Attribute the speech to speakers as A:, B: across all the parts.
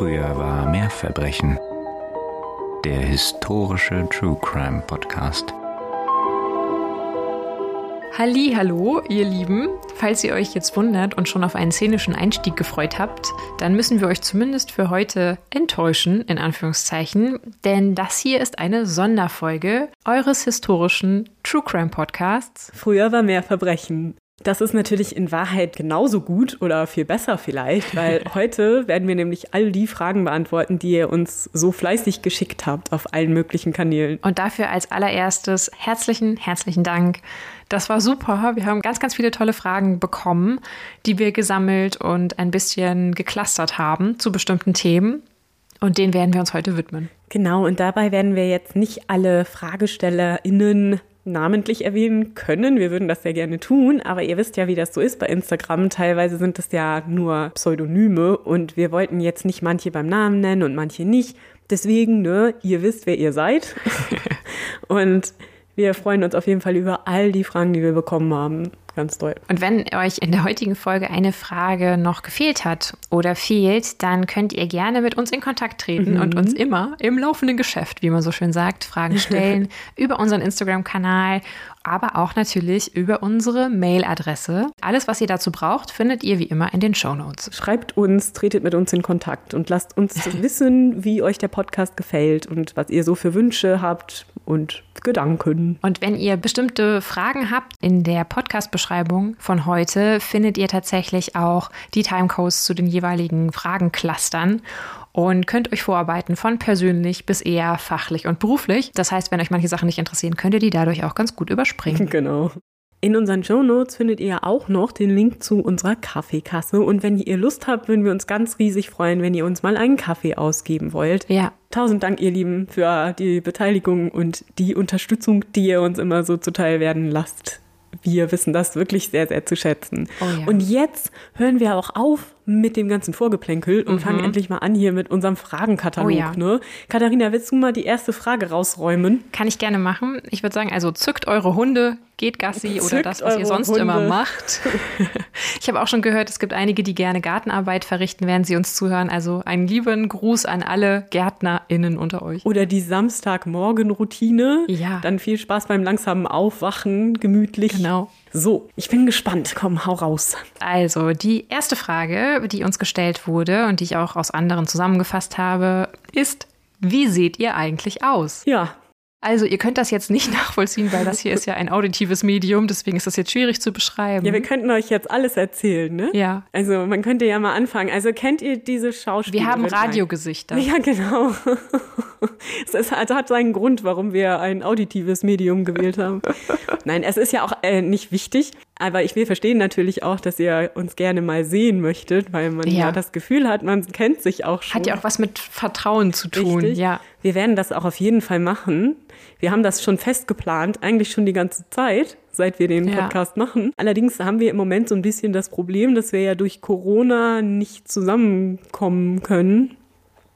A: Früher war mehr Verbrechen. Der historische True Crime Podcast.
B: Halli, hallo, ihr Lieben. Falls ihr euch jetzt wundert und schon auf einen szenischen Einstieg gefreut habt, dann müssen wir euch zumindest für heute enttäuschen, in Anführungszeichen, denn das hier ist eine Sonderfolge eures historischen True Crime Podcasts.
C: Früher war mehr Verbrechen. Das ist natürlich in Wahrheit genauso gut oder viel besser vielleicht, weil heute werden wir nämlich all die Fragen beantworten, die ihr uns so fleißig geschickt habt auf allen möglichen Kanälen.
B: Und dafür als allererstes herzlichen, herzlichen Dank. Das war super. Wir haben ganz, ganz viele tolle Fragen bekommen, die wir gesammelt und ein bisschen geklustert haben zu bestimmten Themen. Und denen werden wir uns heute widmen.
C: Genau, und dabei werden wir jetzt nicht alle FragestellerInnen namentlich erwähnen können. Wir würden das sehr gerne tun, aber ihr wisst ja, wie das so ist bei Instagram. Teilweise sind es ja nur Pseudonyme und wir wollten jetzt nicht manche beim Namen nennen und manche nicht. Deswegen, ne, ihr wisst, wer ihr seid. und wir freuen uns auf jeden Fall über all die Fragen, die wir bekommen haben. Ganz toll.
B: Und wenn euch in der heutigen Folge eine Frage noch gefehlt hat oder fehlt, dann könnt ihr gerne mit uns in Kontakt treten mhm. und uns immer im laufenden Geschäft, wie man so schön sagt, Fragen stellen über unseren Instagram-Kanal, aber auch natürlich über unsere Mailadresse. Alles, was ihr dazu braucht, findet ihr wie immer in den Show Notes.
C: Schreibt uns, tretet mit uns in Kontakt und lasst uns wissen, wie euch der Podcast gefällt und was ihr so für Wünsche habt und Gedanken.
B: Und wenn ihr bestimmte Fragen habt, in der Podcast-Beschreibung von heute findet ihr tatsächlich auch die Timecodes zu den jeweiligen Fragenclustern und könnt euch vorarbeiten von persönlich bis eher fachlich und beruflich. Das heißt, wenn euch manche Sachen nicht interessieren, könnt ihr die dadurch auch ganz gut überspringen.
C: Genau. In unseren Show Notes findet ihr auch noch den Link zu unserer Kaffeekasse. Und wenn ihr Lust habt, würden wir uns ganz riesig freuen, wenn ihr uns mal einen Kaffee ausgeben wollt.
B: Ja.
C: Tausend Dank, ihr Lieben, für die Beteiligung und die Unterstützung, die ihr uns immer so zuteil werden lasst. Wir wissen das wirklich sehr, sehr zu schätzen. Oh ja. Und jetzt hören wir auch auf mit dem ganzen Vorgeplänkel und mhm. fangen endlich mal an hier mit unserem Fragenkatalog. Oh ja. ne? Katharina, willst du mal die erste Frage rausräumen?
B: Kann ich gerne machen. Ich würde sagen, also zückt eure Hunde, geht Gassi Zückt oder das, was ihr sonst Hunde. immer macht. ich habe auch schon gehört, es gibt einige, die gerne Gartenarbeit verrichten, während sie uns zuhören. Also einen lieben Gruß an alle GärtnerInnen unter euch.
C: Oder die Samstagmorgen-Routine.
B: Ja.
C: Dann viel Spaß beim langsamen Aufwachen, gemütlich.
B: Genau.
C: So, ich bin gespannt. Komm, hau raus.
B: Also, die erste Frage, die uns gestellt wurde und die ich auch aus anderen zusammengefasst habe, ist, wie seht ihr eigentlich aus?
C: Ja,
B: also ihr könnt das jetzt nicht nachvollziehen, weil das hier ist ja ein auditives Medium, deswegen ist das jetzt schwierig zu beschreiben.
C: Ja, wir könnten euch jetzt alles erzählen, ne?
B: Ja.
C: Also man könnte ja mal anfangen. Also kennt ihr diese Schauspieler?
B: Wir haben Radiogesichter.
C: Ja, genau. Es hat, hat seinen Grund, warum wir ein auditives Medium gewählt haben. Nein, es ist ja auch äh, nicht wichtig, aber ich will verstehen natürlich auch, dass ihr uns gerne mal sehen möchtet, weil man ja, ja das Gefühl hat, man kennt sich auch schon.
B: Hat ja auch was mit Vertrauen zu tun,
C: Richtig.
B: ja.
C: Wir werden das auch auf jeden Fall machen. Wir haben das schon fest geplant, eigentlich schon die ganze Zeit, seit wir den Podcast ja. machen. Allerdings haben wir im Moment so ein bisschen das Problem, dass wir ja durch Corona nicht zusammenkommen können.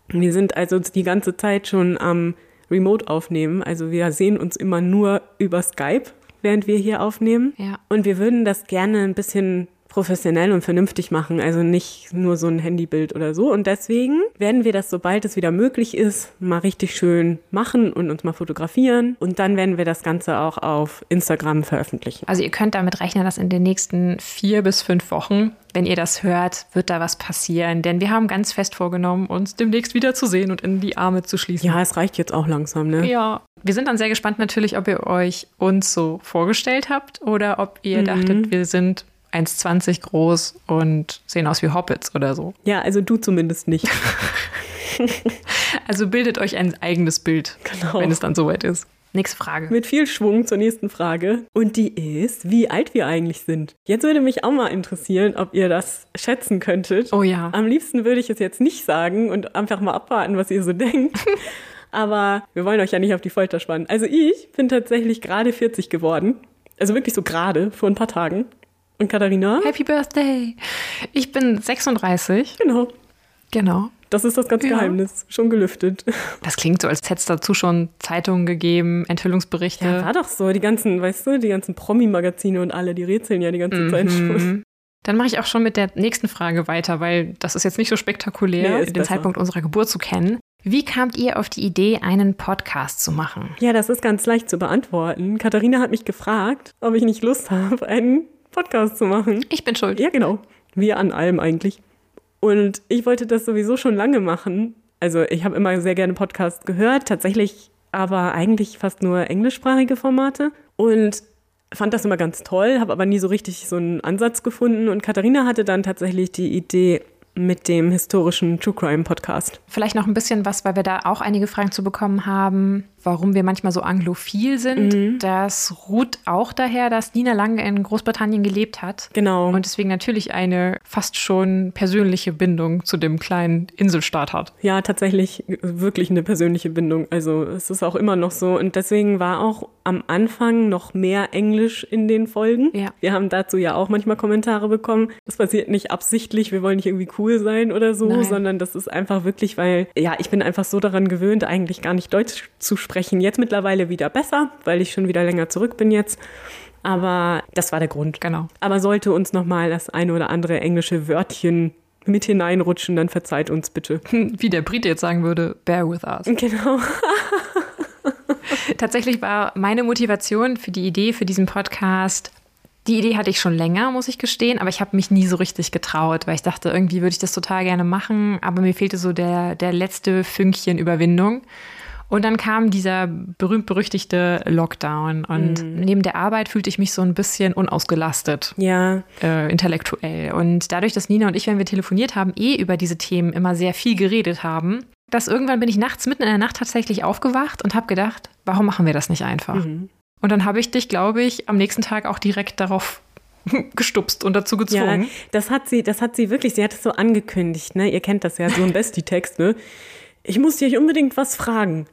C: Wir sind also die ganze Zeit schon am Remote aufnehmen. Also wir sehen uns immer nur über Skype, während wir hier aufnehmen.
B: Ja.
C: Und wir würden das gerne ein bisschen professionell und vernünftig machen, also nicht nur so ein Handybild oder so. Und deswegen werden wir das, sobald es wieder möglich ist, mal richtig schön machen und uns mal fotografieren. Und dann werden wir das Ganze auch auf Instagram veröffentlichen.
B: Also ihr könnt damit rechnen, dass in den nächsten vier bis fünf Wochen wenn ihr das hört, wird da was passieren. Denn wir haben ganz fest vorgenommen, uns demnächst wieder zu sehen und in die Arme zu schließen.
C: Ja, es reicht jetzt auch langsam, ne?
B: Ja. Wir sind dann sehr gespannt natürlich, ob ihr euch uns so vorgestellt habt oder ob ihr mhm. dachtet, wir sind 1,20 groß und sehen aus wie Hobbits oder so.
C: Ja, also du zumindest nicht.
B: also bildet euch ein eigenes Bild, genau. wenn es dann soweit ist. Nächste Frage.
C: Mit viel Schwung zur nächsten Frage. Und die ist, wie alt wir eigentlich sind. Jetzt würde mich auch mal interessieren, ob ihr das schätzen könntet.
B: Oh ja.
C: Am liebsten würde ich es jetzt nicht sagen und einfach mal abwarten, was ihr so denkt. Aber wir wollen euch ja nicht auf die Folter spannen. Also ich bin tatsächlich gerade 40 geworden. Also wirklich so gerade, vor ein paar Tagen. Und Katharina?
B: Happy Birthday! Ich bin 36.
C: Genau.
B: Genau.
C: Das ist das ganze ja. Geheimnis. Schon gelüftet.
B: Das klingt so, als hätte es dazu schon Zeitungen gegeben, Enthüllungsberichte.
C: Ja, war doch so. Die ganzen, weißt du, die ganzen Promi-Magazine und alle, die rätseln ja die ganze mhm. Zeit schon.
B: Dann mache ich auch schon mit der nächsten Frage weiter, weil das ist jetzt nicht so spektakulär,
C: Nee,
B: den
C: besser.
B: Zeitpunkt unserer Geburt zu kennen. Wie kamt ihr auf die Idee, einen Podcast zu machen?
C: Ja, das ist ganz leicht zu beantworten. Katharina hat mich gefragt, ob ich nicht Lust habe, einen Podcast zu machen.
B: Ich bin schuld.
C: Ja, genau. Wir an allem eigentlich. Und ich wollte das sowieso schon lange machen. Also ich habe immer sehr gerne Podcasts gehört, tatsächlich aber eigentlich fast nur englischsprachige Formate. Und fand das immer ganz toll, habe aber nie so richtig so einen Ansatz gefunden. Und Katharina hatte dann tatsächlich die Idee mit dem historischen True Crime Podcast.
B: Vielleicht noch ein bisschen was, weil wir da auch einige Fragen zu bekommen haben, warum wir manchmal so anglophil sind.
C: Mhm.
B: Das ruht auch daher, dass Nina lange in Großbritannien gelebt hat.
C: Genau.
B: Und deswegen natürlich eine fast schon persönliche Bindung zu dem kleinen Inselstaat hat.
C: Ja, tatsächlich wirklich eine persönliche Bindung. Also es ist auch immer noch so. Und deswegen war auch am Anfang noch mehr Englisch in den Folgen.
B: Ja.
C: Wir haben dazu ja auch manchmal Kommentare bekommen. Das passiert nicht absichtlich, wir wollen nicht irgendwie cool sein oder so,
B: Nein.
C: sondern das ist einfach wirklich, weil, ja, ich bin einfach so daran gewöhnt, eigentlich gar nicht Deutsch zu sprechen. Jetzt mittlerweile wieder besser, weil ich schon wieder länger zurück bin jetzt. Aber das war der Grund.
B: Genau.
C: Aber sollte uns nochmal das eine oder andere englische Wörtchen mit hineinrutschen, dann verzeiht uns bitte.
B: Wie der Brite jetzt sagen würde, bear with us.
C: Genau.
B: Tatsächlich war meine Motivation für die Idee für diesen Podcast, die Idee hatte ich schon länger, muss ich gestehen, aber ich habe mich nie so richtig getraut, weil ich dachte, irgendwie würde ich das total gerne machen, aber mir fehlte so der, der letzte Fünkchen Überwindung. Und dann kam dieser berühmt-berüchtigte Lockdown und neben der Arbeit fühlte ich mich so ein bisschen unausgelastet
C: Ja,
B: äh, intellektuell. Und dadurch, dass Nina und ich, wenn wir telefoniert haben, eh über diese Themen immer sehr viel geredet haben, dass irgendwann bin ich nachts mitten in der Nacht tatsächlich aufgewacht und habe gedacht, warum machen wir das nicht einfach? Und dann habe ich dich, glaube ich, am nächsten Tag auch direkt darauf gestupst und dazu
C: ja,
B: gezwungen.
C: das hat sie, das hat sie wirklich, sie hat es so angekündigt, ne? Ihr kennt das ja, so ein Bestie-Text, ne? Ich muss dich unbedingt was fragen.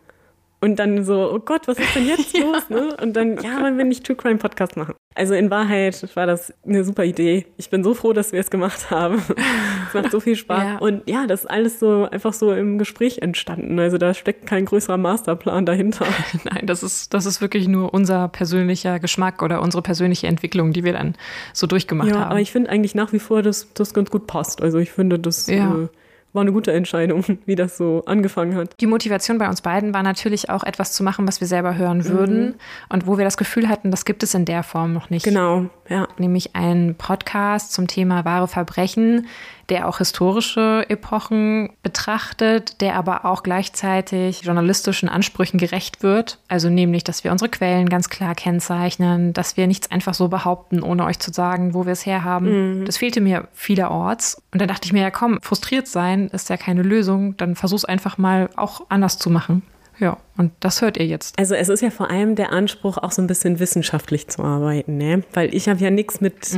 C: Und dann so, oh Gott, was ist denn jetzt los? Ne? Und dann, ja, wollen wir nicht True Crime Podcast machen? Also in Wahrheit war das eine super Idee. Ich bin so froh, dass wir es gemacht haben. es macht so viel Spaß.
B: Ja.
C: Und ja, das ist alles so einfach so im Gespräch entstanden. Also da steckt kein größerer Masterplan dahinter.
B: Nein, das ist, das ist wirklich nur unser persönlicher Geschmack oder unsere persönliche Entwicklung, die wir dann so durchgemacht
C: Ja,
B: haben.
C: aber ich finde eigentlich nach wie vor, dass das ganz gut passt. Also ich finde, das
B: Ja.
C: äh, war eine gute Entscheidung, wie das so angefangen hat.
B: Die Motivation bei uns beiden war natürlich auch etwas zu machen, was wir selber hören würden und wo wir das Gefühl hatten, das gibt es in der Form noch nicht.
C: Genau, ja.
B: Nämlich einen Podcast zum Thema wahre Verbrechen, der auch historische Epochen betrachtet, der aber auch gleichzeitig journalistischen Ansprüchen gerecht wird. Also nämlich, dass wir unsere Quellen ganz klar kennzeichnen, dass wir nichts einfach so behaupten, ohne euch zu sagen, wo wir es herhaben. Das fehlte mir vielerorts. Und dann dachte ich mir, ja komm, frustriert sein ist ja keine Lösung, dann versuch's einfach mal auch anders zu machen. Ja, und das hört ihr jetzt.
C: Also es ist ja vor allem der Anspruch, auch so ein bisschen wissenschaftlich zu arbeiten, ne? Weil ich habe ja nichts mit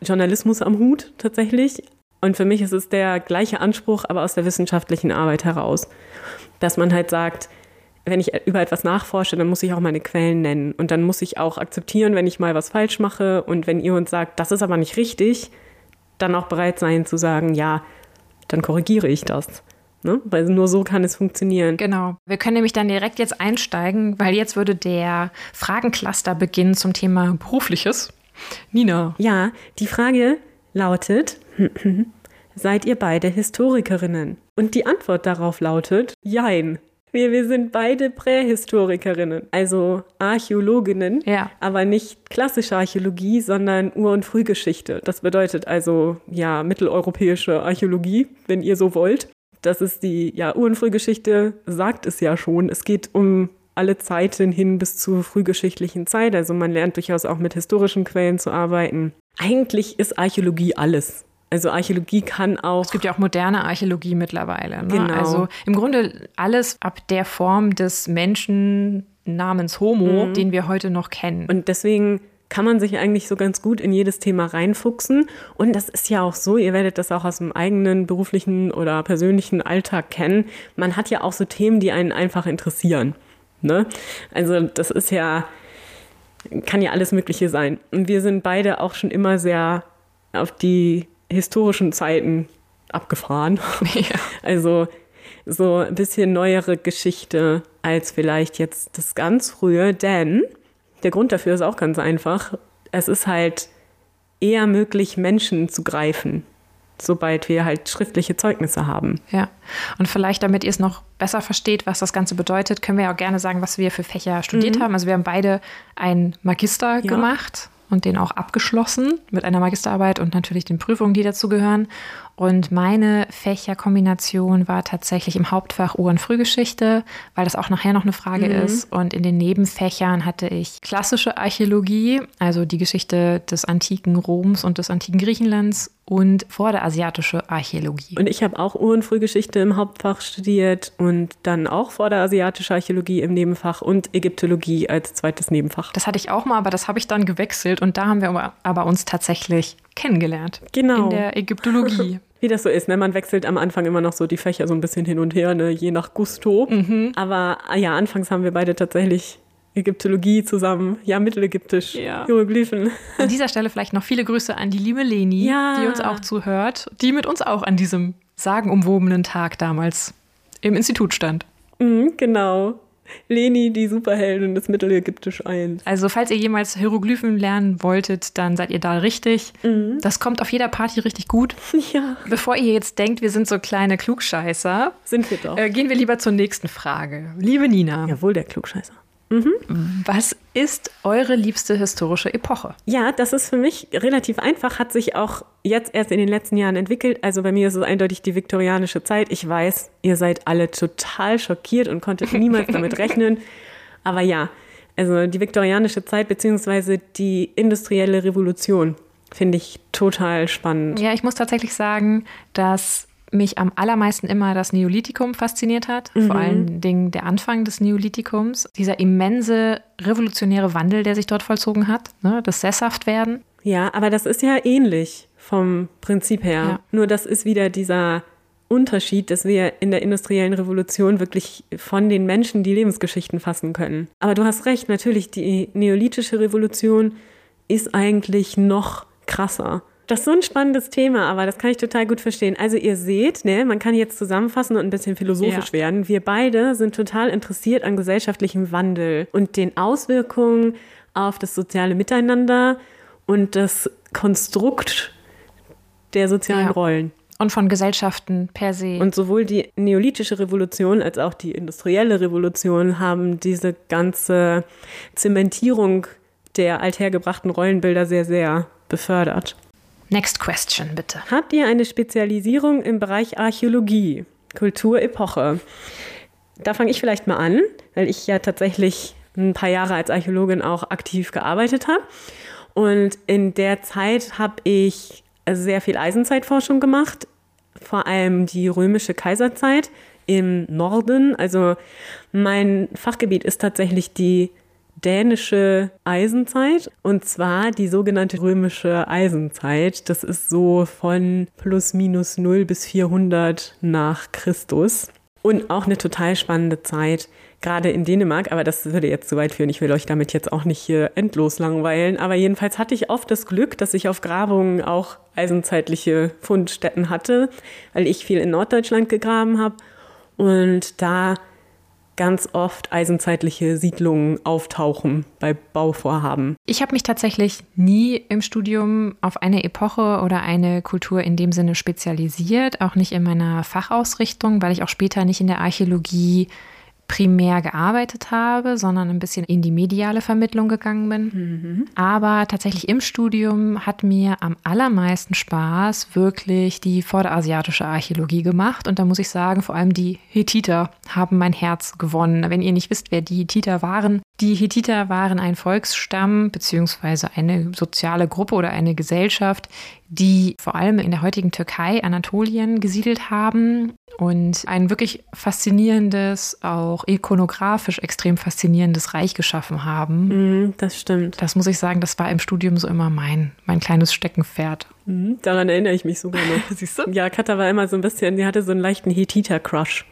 C: Journalismus am Hut tatsächlich. Und für mich ist es der gleiche Anspruch, aber aus der wissenschaftlichen Arbeit heraus. Dass man halt sagt, wenn ich über etwas nachforsche, dann muss ich auch meine Quellen nennen. Und dann muss ich auch akzeptieren, wenn ich mal was falsch mache. Und wenn ihr uns sagt, das ist aber nicht richtig, dann auch bereit sein zu sagen, ja, dann korrigiere ich das. Ne? Weil nur so kann es funktionieren.
B: Genau. Wir können nämlich dann direkt jetzt einsteigen, weil jetzt würde der Fragencluster beginnen zum Thema Berufliches. Nina,
C: Ja, die Frage lautet, seid ihr beide Historikerinnen? Und die Antwort darauf lautet, jein. Wir, wir sind beide Prähistorikerinnen, also Archäologinnen,
B: Ja.
C: aber nicht klassische Archäologie, sondern Ur- und Frühgeschichte. Das bedeutet also, ja, mitteleuropäische Archäologie, wenn ihr so wollt. Das ist die, ja, Ur- und Frühgeschichte sagt es ja schon. Es geht um alle Zeiten hin bis zur frühgeschichtlichen Zeit. Also man lernt durchaus auch mit historischen Quellen zu arbeiten. Eigentlich ist Archäologie alles. Also Archäologie kann auch
B: es gibt ja auch moderne Archäologie mittlerweile. Ne?
C: Genau.
B: Also im Grunde alles ab der Form des Menschen namens Homo, den wir heute noch kennen.
C: Und deswegen kann man sich eigentlich so ganz gut in jedes Thema reinfuchsen. Und das ist ja auch so, ihr werdet das auch aus dem eigenen beruflichen oder persönlichen Alltag kennen. Man hat ja auch so Themen, die einen einfach interessieren. Ne? Also das ist ja, kann ja alles Mögliche sein. Und wir sind beide auch schon immer sehr auf die historischen Zeiten abgefahren.
B: Ja.
C: Also so ein bisschen neuere Geschichte als vielleicht jetzt das ganz frühe, denn der Grund dafür ist auch ganz einfach. Es ist halt eher möglich, Menschen zu greifen, sobald wir halt schriftliche Zeugnisse haben.
B: Ja, und vielleicht, damit ihr es noch besser versteht, was das Ganze bedeutet, können wir ja auch gerne sagen, was wir für Fächer studiert
C: Mhm.
B: haben. Also wir haben beide einen Magister
C: Ja.
B: gemacht und den auch abgeschlossen mit einer Magisterarbeit und natürlich den Prüfungen, die dazu gehören. Und meine Fächerkombination war tatsächlich im Hauptfach Ur- und Frühgeschichte, weil das auch nachher noch eine Frage
C: Mhm.
B: ist. Und in den Nebenfächern hatte ich klassische Archäologie, also die Geschichte des antiken Roms und des antiken Griechenlands und vorderasiatische Archäologie.
C: Und ich habe auch Ur- und Frühgeschichte im Hauptfach studiert und dann auch vorderasiatische Archäologie im Nebenfach und Ägyptologie als zweites Nebenfach.
B: Das hatte ich auch mal, aber das habe ich dann gewechselt und da haben wir aber, aber uns tatsächlich kennengelernt.
C: Genau.
B: In der Ägyptologie.
C: Wie das so ist, ne? Man wechselt am Anfang immer noch so die Fächer so ein bisschen hin und her, ne? je nach Gusto.
B: Mhm.
C: Aber ah ja, anfangs haben wir beide tatsächlich Ägyptologie zusammen, ja, Mittelägyptisch,
B: Ja.
C: Hieroglyphen.
B: An dieser Stelle vielleicht noch viele Grüße an die liebe Leni,
C: Ja.
B: die uns auch zuhört, die mit uns auch an diesem sagenumwobenen Tag damals im Institut stand.
C: Mhm, genau. Leni, die Superheldin des Mittelägyptisch 1.
B: Also falls ihr jemals Hieroglyphen lernen wolltet, dann seid ihr da richtig. Das kommt auf jeder Party richtig gut.
C: Ja,
B: Bevor ihr jetzt denkt, wir sind so kleine Klugscheißer,
C: sind wir doch.
B: äh, gehen wir lieber zur nächsten Frage. Liebe Nina,
C: Jawohl, der Klugscheißer.
B: Was ist eure liebste historische Epoche?
C: Ja, das ist für mich relativ einfach, hat sich auch jetzt erst in den letzten Jahren entwickelt. Also bei mir ist es eindeutig die viktorianische Zeit. Ich weiß, ihr seid alle total schockiert und konntet niemals damit rechnen. Aber ja, also die viktorianische Zeit beziehungsweise die industrielle Revolution finde ich total spannend.
B: Ja, ich muss tatsächlich sagen, dass mich am allermeisten immer das Neolithikum fasziniert hat. Vor allen Dingen der Anfang des Neolithikums. Dieser immense revolutionäre Wandel, der sich dort vollzogen hat. Ne? Das Sesshaftwerden.
C: Ja, aber das ist ja ähnlich vom Prinzip her.
B: Ja.
C: Nur das ist wieder dieser Unterschied, dass wir in der industriellen Revolution wirklich von den Menschen die Lebensgeschichten fassen können. Aber du hast recht, natürlich, die neolithische Revolution ist eigentlich noch krasser. Das ist so ein spannendes Thema, aber das kann ich total gut verstehen. Also ihr seht, ne, man kann jetzt zusammenfassen und ein bisschen philosophisch
B: Ja.
C: werden. Wir beide sind total interessiert an gesellschaftlichem Wandel und den Auswirkungen auf das soziale Miteinander und das Konstrukt der sozialen
B: Ja.
C: Rollen.
B: Und von Gesellschaften per se.
C: Und sowohl die neolithische Revolution als auch die industrielle Revolution haben diese ganze Zementierung der althergebrachten Rollenbilder sehr, sehr befördert.
B: Next question, bitte.
C: Habt ihr eine Spezialisierung im Bereich Archäologie, Kulturepoche? Da fange ich vielleicht mal an, weil ich ja tatsächlich ein paar Jahre als Archäologin auch aktiv gearbeitet habe. Und in der Zeit habe ich sehr viel Eisenzeitforschung gemacht, vor allem die römische Kaiserzeit im Norden. Also mein Fachgebiet ist tatsächlich die dänische Eisenzeit und zwar die sogenannte römische Eisenzeit. Das ist so von plus minus 0 bis 400 nach Christus. Und auch eine total spannende Zeit, gerade in Dänemark, aber das würde jetzt zu weit führen. Ich will euch damit jetzt auch nicht hier endlos langweilen. Aber jedenfalls hatte ich oft das Glück, dass ich auf Grabungen auch eisenzeitliche Fundstätten hatte, weil ich viel in Norddeutschland gegraben habe und da ganz oft eisenzeitliche Siedlungen auftauchen bei Bauvorhaben.
B: Ich habe mich tatsächlich nie im Studium auf eine Epoche oder eine Kultur in dem Sinne spezialisiert, auch nicht in meiner Fachausrichtung, weil ich auch später nicht in der Archäologie primär gearbeitet habe, sondern ein bisschen in die mediale Vermittlung gegangen bin. Aber tatsächlich im Studium hat mir am allermeisten Spaß wirklich die vorderasiatische Archäologie gemacht. Und da muss ich sagen, vor allem die Hethiter haben mein Herz gewonnen. Wenn ihr nicht wisst, wer die Hethiter waren, die Hethiter waren ein Volksstamm beziehungsweise eine soziale Gruppe oder eine Gesellschaft, die vor allem in der heutigen Türkei, Anatolien gesiedelt haben und ein wirklich faszinierendes, auch ikonografisch extrem faszinierendes Reich geschaffen haben.
C: Mhm, das stimmt.
B: Das muss ich sagen, das war im Studium so immer mein, mein kleines Steckenpferd.
C: Mhm, daran erinnere ich mich sogar noch.
B: Siehst du?
C: Ja, Katha war immer so ein bisschen, die hatte so einen leichten Hethiter-Crush.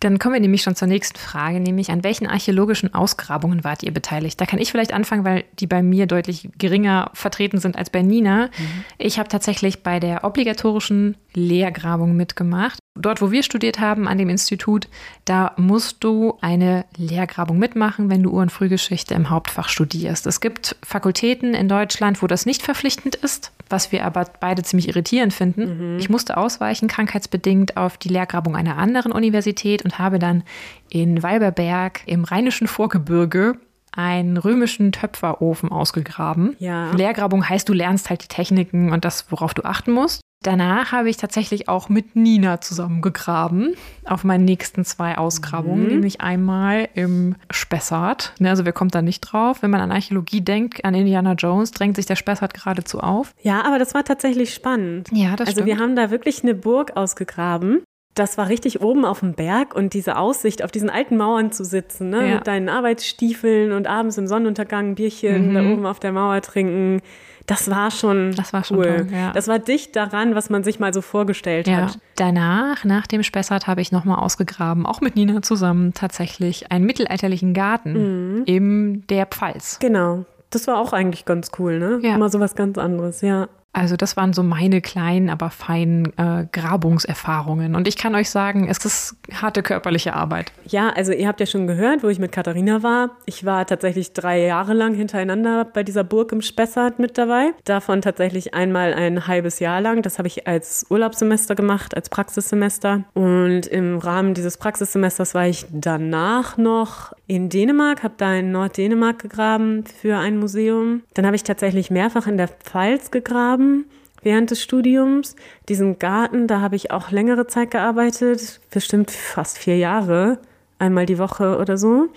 B: Dann kommen wir nämlich schon zur nächsten Frage, nämlich an welchen archäologischen Ausgrabungen wart ihr beteiligt? Da kann ich vielleicht anfangen, weil die bei mir deutlich geringer vertreten sind als bei Nina. Ich habe tatsächlich bei der obligatorischen Lehrgrabung mitgemacht. Dort, wo wir studiert haben, an dem Institut, da musst du eine Lehrgrabung mitmachen, wenn du Ur- und Frühgeschichte im Hauptfach studierst. Es gibt Fakultäten in Deutschland, wo das nicht verpflichtend ist, was wir aber beide ziemlich irritierend finden. Mhm. Ich musste ausweichen, krankheitsbedingt, auf die Lehrgrabung einer anderen Universität und habe dann in Walberberg im rheinischen Vorgebirge einen römischen Töpferofen ausgegraben. Ja. Lehrgrabung heißt, du lernst halt die Techniken und das, worauf du achten musst. Danach habe ich tatsächlich auch mit Nina zusammengegraben auf meinen nächsten zwei Ausgrabungen, mhm. nämlich einmal im Spessart. Ne, also wer kommt da nicht drauf? Wenn man an Archäologie denkt, an Indiana Jones, drängt sich der Spessart geradezu auf.
C: Ja, aber das war tatsächlich spannend.
B: Ja, das
C: Also
B: stimmt.
C: wir haben da wirklich eine Burg ausgegraben. Das war richtig oben auf dem Berg und diese Aussicht, auf diesen alten Mauern zu sitzen, ne? Ja. mit deinen Arbeitsstiefeln und abends im Sonnenuntergang ein Bierchen mhm. da oben auf der Mauer trinken das war schon
B: das war schon
C: cool.
B: Toll, ja.
C: Das war dicht daran, was man sich mal so vorgestellt ja. hat.
B: Danach, nach dem Spessart, habe ich nochmal ausgegraben, auch mit Nina zusammen tatsächlich, einen mittelalterlichen Garten mhm. in der Pfalz.
C: Genau. Das war auch eigentlich ganz cool, ne? Ja. Immer so was ganz anderes, ja.
B: Also das waren so meine kleinen, aber feinen äh, Grabungserfahrungen. Und ich kann euch sagen, es ist harte körperliche Arbeit.
C: Ja, also ihr habt ja schon gehört, wo ich mit Katharina war. Ich war tatsächlich drei Jahre lang hintereinander bei dieser Burg im Spessart mit dabei. Davon tatsächlich einmal ein halbes Jahr lang. Das habe ich als Urlaubssemester gemacht, als Praxissemester. Und im Rahmen dieses Praxissemesters war ich danach noch in Dänemark, habe da in Norddänemark gegraben für ein Museum. Dann habe ich tatsächlich mehrfach in der Pfalz gegraben während des Studiums. Diesen Garten, da habe ich auch längere Zeit gearbeitet, bestimmt fast vier Jahre, einmal die Woche oder so.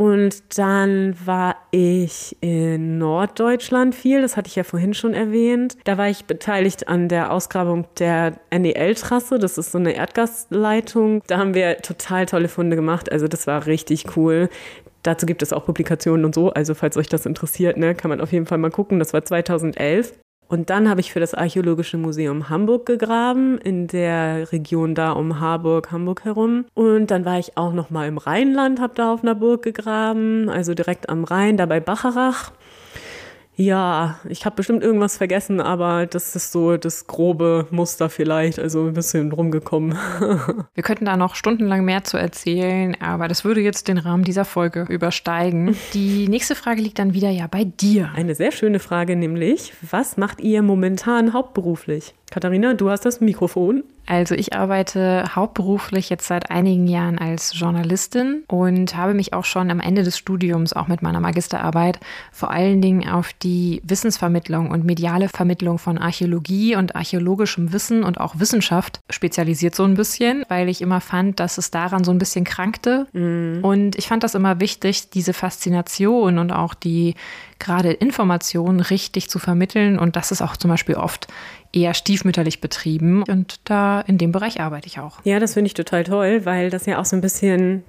C: Und dann war ich in Norddeutschland viel, das hatte ich ja vorhin schon erwähnt. Da war ich beteiligt an der Ausgrabung der NEL-Trasse, das ist so eine Erdgasleitung. Da haben wir total tolle Funde gemacht, also das war richtig cool. Dazu gibt es auch Publikationen und so, also falls euch das interessiert, ne, kann man auf jeden Fall mal gucken. Das war 2011. Und dann habe ich für das Archäologische Museum Hamburg gegraben, in der Region da um Harburg, Hamburg herum. Und dann war ich auch noch mal im Rheinland, habe da auf einer Burg gegraben, also direkt am Rhein, da bei Bacharach. Ja, ich habe bestimmt irgendwas vergessen, aber das ist so das grobe Muster vielleicht, also ein bisschen rumgekommen.
B: Wir könnten da noch stundenlang mehr zu erzählen, aber das würde jetzt den Rahmen dieser Folge übersteigen. Die nächste Frage liegt dann wieder ja bei dir.
C: Eine sehr schöne Frage nämlich, was macht ihr momentan hauptberuflich? Katharina, du hast das Mikrofon.
B: Also ich arbeite hauptberuflich jetzt seit einigen Jahren als Journalistin und habe mich auch schon am Ende des Studiums, auch mit meiner Magisterarbeit, vor allen Dingen auf die Wissensvermittlung und mediale Vermittlung von Archäologie und archäologischem Wissen und auch Wissenschaft spezialisiert so ein bisschen, weil ich immer fand, dass es daran so ein bisschen krankte. Mhm. Und ich fand das immer wichtig, diese Faszination und auch die gerade Informationen richtig zu vermitteln. Und das ist auch zum Beispiel oft eher stiefmütterlich betrieben. Und da in dem Bereich arbeite ich auch.
C: Ja, das finde ich total toll, weil das ja auch so ein bisschen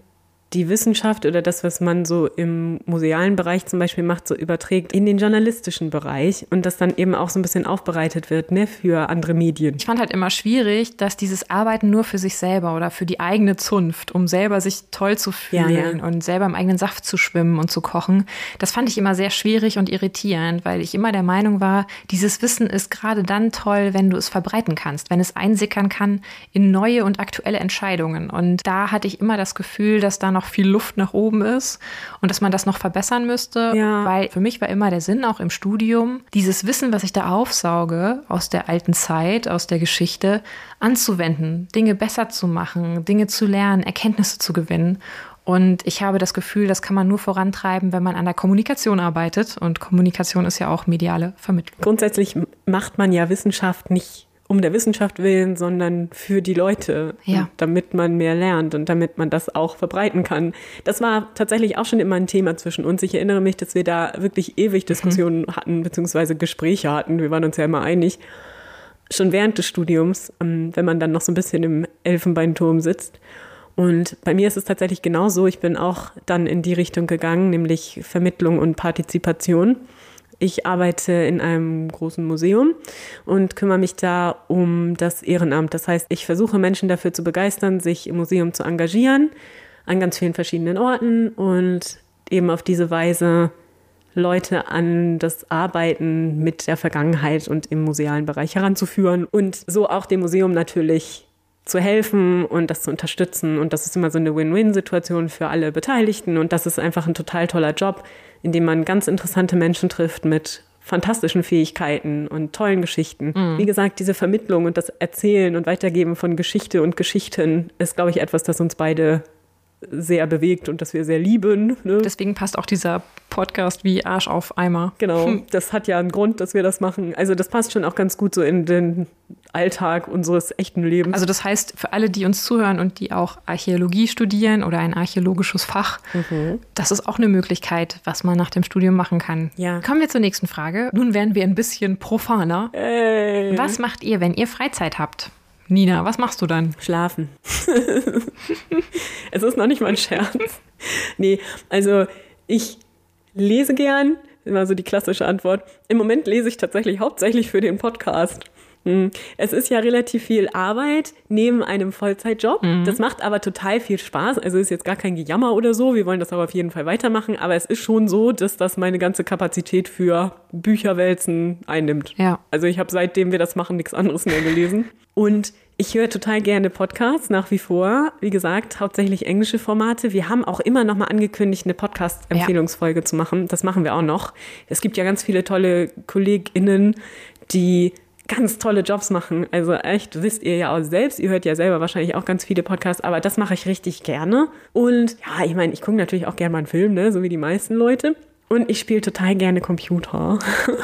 C: die Wissenschaft oder das, was man so im musealen Bereich zum Beispiel macht, so überträgt in den journalistischen Bereich und das dann eben auch so ein bisschen aufbereitet wird ne, für andere Medien.
B: Ich fand halt immer schwierig, dass dieses Arbeiten nur für sich selber oder für die eigene Zunft, um selber sich toll zu fühlen ja, ja. und selber im eigenen Saft zu schwimmen und zu kochen, das fand ich immer sehr schwierig und irritierend, weil ich immer der Meinung war, dieses Wissen ist gerade dann toll, wenn du es verbreiten kannst, wenn es einsickern kann in neue und aktuelle Entscheidungen. Und da hatte ich immer das Gefühl, dass da noch noch viel Luft nach oben ist und dass man das noch verbessern müsste. Ja. Weil für mich war immer der Sinn auch im Studium, dieses Wissen, was ich da aufsauge aus der alten Zeit, aus der Geschichte, anzuwenden, Dinge besser zu machen, Dinge zu lernen, Erkenntnisse zu gewinnen. Und ich habe das Gefühl, das kann man nur vorantreiben, wenn man an der Kommunikation arbeitet. Und Kommunikation ist ja auch mediale Vermittlung.
C: Grundsätzlich macht man ja Wissenschaft nicht um der Wissenschaft willen, sondern für die Leute,
B: ja.
C: damit man mehr lernt und damit man das auch verbreiten kann. Das war tatsächlich auch schon immer ein Thema zwischen uns. Ich erinnere mich, dass wir da wirklich ewig Diskussionen mhm. hatten, beziehungsweise Gespräche hatten. Wir waren uns ja immer einig. Schon während des Studiums, ähm, wenn man dann noch so ein bisschen im Elfenbeinturm sitzt. Und bei mir ist es tatsächlich genauso. Ich bin auch dann in die Richtung gegangen, nämlich Vermittlung und Partizipation. Ich arbeite in einem großen Museum und kümmere mich da um das Ehrenamt. Das heißt, ich versuche Menschen dafür zu begeistern, sich im Museum zu engagieren, an ganz vielen verschiedenen Orten und eben auf diese Weise Leute an das Arbeiten mit der Vergangenheit und im musealen Bereich heranzuführen und so auch dem Museum natürlich zu helfen und das zu unterstützen. Und das ist immer so eine Win-Win-Situation für alle Beteiligten. Und das ist einfach ein total toller Job, in dem man ganz interessante Menschen trifft mit fantastischen Fähigkeiten und tollen Geschichten. Mhm. Wie gesagt, diese Vermittlung und das Erzählen und Weitergeben von Geschichte und Geschichten ist, glaube ich, etwas, das uns beide sehr bewegt und das wir sehr lieben.
B: Ne? Deswegen passt auch dieser Podcast wie Arsch auf Eimer.
C: Genau, hm. das hat ja einen Grund, dass wir das machen. Also das passt schon auch ganz gut so in den Alltag unseres echten Lebens.
B: Also das heißt, für alle, die uns zuhören und die auch Archäologie studieren oder ein archäologisches Fach, mhm. das ist auch eine Möglichkeit, was man nach dem Studium machen kann. Ja. Kommen wir zur nächsten Frage. Nun werden wir ein bisschen profaner. Ey. Was macht ihr, wenn ihr Freizeit habt? Nina, was machst du dann?
C: Schlafen. es ist noch nicht mal ein Scherz. Nee, also ich lese gern, immer so die klassische Antwort. Im Moment lese ich tatsächlich hauptsächlich für den Podcast. Hm. Es ist ja relativ viel Arbeit neben einem Vollzeitjob. Mhm. Das macht aber total viel Spaß. Also ist jetzt gar kein Gejammer oder so. Wir wollen das aber auf jeden Fall weitermachen. Aber es ist schon so, dass das meine ganze Kapazität für Bücherwälzen einnimmt. Ja. Also ich habe seitdem wir das machen nichts anderes mehr gelesen. Und ich höre total gerne Podcasts nach wie vor. Wie gesagt, hauptsächlich englische Formate. Wir haben auch immer noch mal angekündigt, eine Podcast-Empfehlungsfolge ja. zu machen. Das machen wir auch noch. Es gibt ja ganz viele tolle KollegInnen, die ganz tolle Jobs machen. Also echt, wisst ihr ja auch selbst. Ihr hört ja selber wahrscheinlich auch ganz viele Podcasts, aber das mache ich richtig gerne. Und ja, ich meine, ich gucke natürlich auch gerne mal einen Film, ne? so wie die meisten Leute. Und ich spiele total gerne Computer.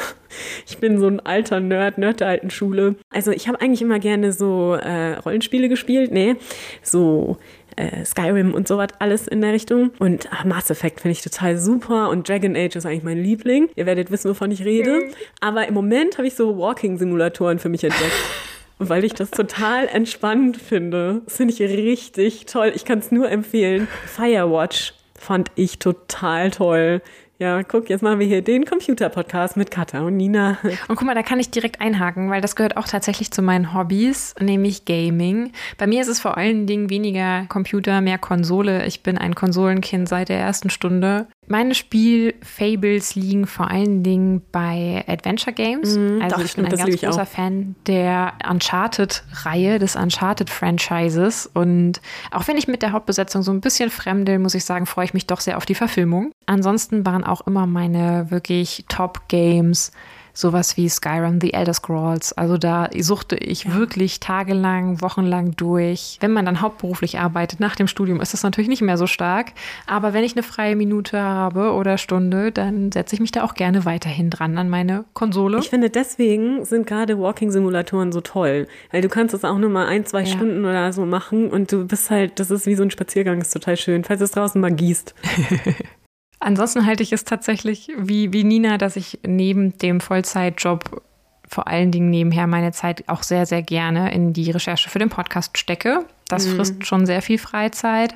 C: ich bin so ein alter Nerd, Nerd der alten Schule. Also ich habe eigentlich immer gerne so äh, Rollenspiele gespielt. Nee, so äh, Skyrim und sowas, alles in der Richtung. Und ach, Mass Effect finde ich total super und Dragon Age ist eigentlich mein Liebling. Ihr werdet wissen, wovon ich rede. Aber im Moment habe ich so Walking-Simulatoren für mich entdeckt. weil ich das total entspannend finde. Das finde ich richtig toll. Ich kann es nur empfehlen. Firewatch fand ich total toll. Ja, guck, jetzt machen wir hier den Computer-Podcast mit Katha und Nina.
B: Und guck mal, da kann ich direkt einhaken, weil das gehört auch tatsächlich zu meinen Hobbys, nämlich Gaming. Bei mir ist es vor allen Dingen weniger Computer, mehr Konsole. Ich bin ein Konsolenkind seit der ersten Stunde. Meine Spielfables liegen vor allen Dingen bei Adventure Games. Mm, also doch, ich bin ein ganz großer Fan der Uncharted-Reihe, des Uncharted-Franchises. Und auch wenn ich mit der Hauptbesetzung so ein bisschen fremde, muss ich sagen, freue ich mich doch sehr auf die Verfilmung. Ansonsten waren auch immer meine wirklich Top-Games sowas wie Skyrim, The Elder Scrolls. Also da suchte ich ja. wirklich tagelang, wochenlang durch. Wenn man dann hauptberuflich arbeitet nach dem Studium, ist das natürlich nicht mehr so stark. Aber wenn ich eine freie Minute habe oder Stunde, dann setze ich mich da auch gerne weiterhin dran an meine Konsole.
C: Ich finde, deswegen sind gerade Walking-Simulatoren so toll. Weil du kannst es auch nur mal ein, zwei ja. Stunden oder so machen und du bist halt, das ist wie so ein Spaziergang, ist total schön, falls es draußen mal gießt.
B: Ansonsten halte ich es tatsächlich wie, wie Nina, dass ich neben dem Vollzeitjob vor allen Dingen nebenher meine Zeit auch sehr, sehr gerne in die Recherche für den Podcast stecke. Das mhm. frisst schon sehr viel Freizeit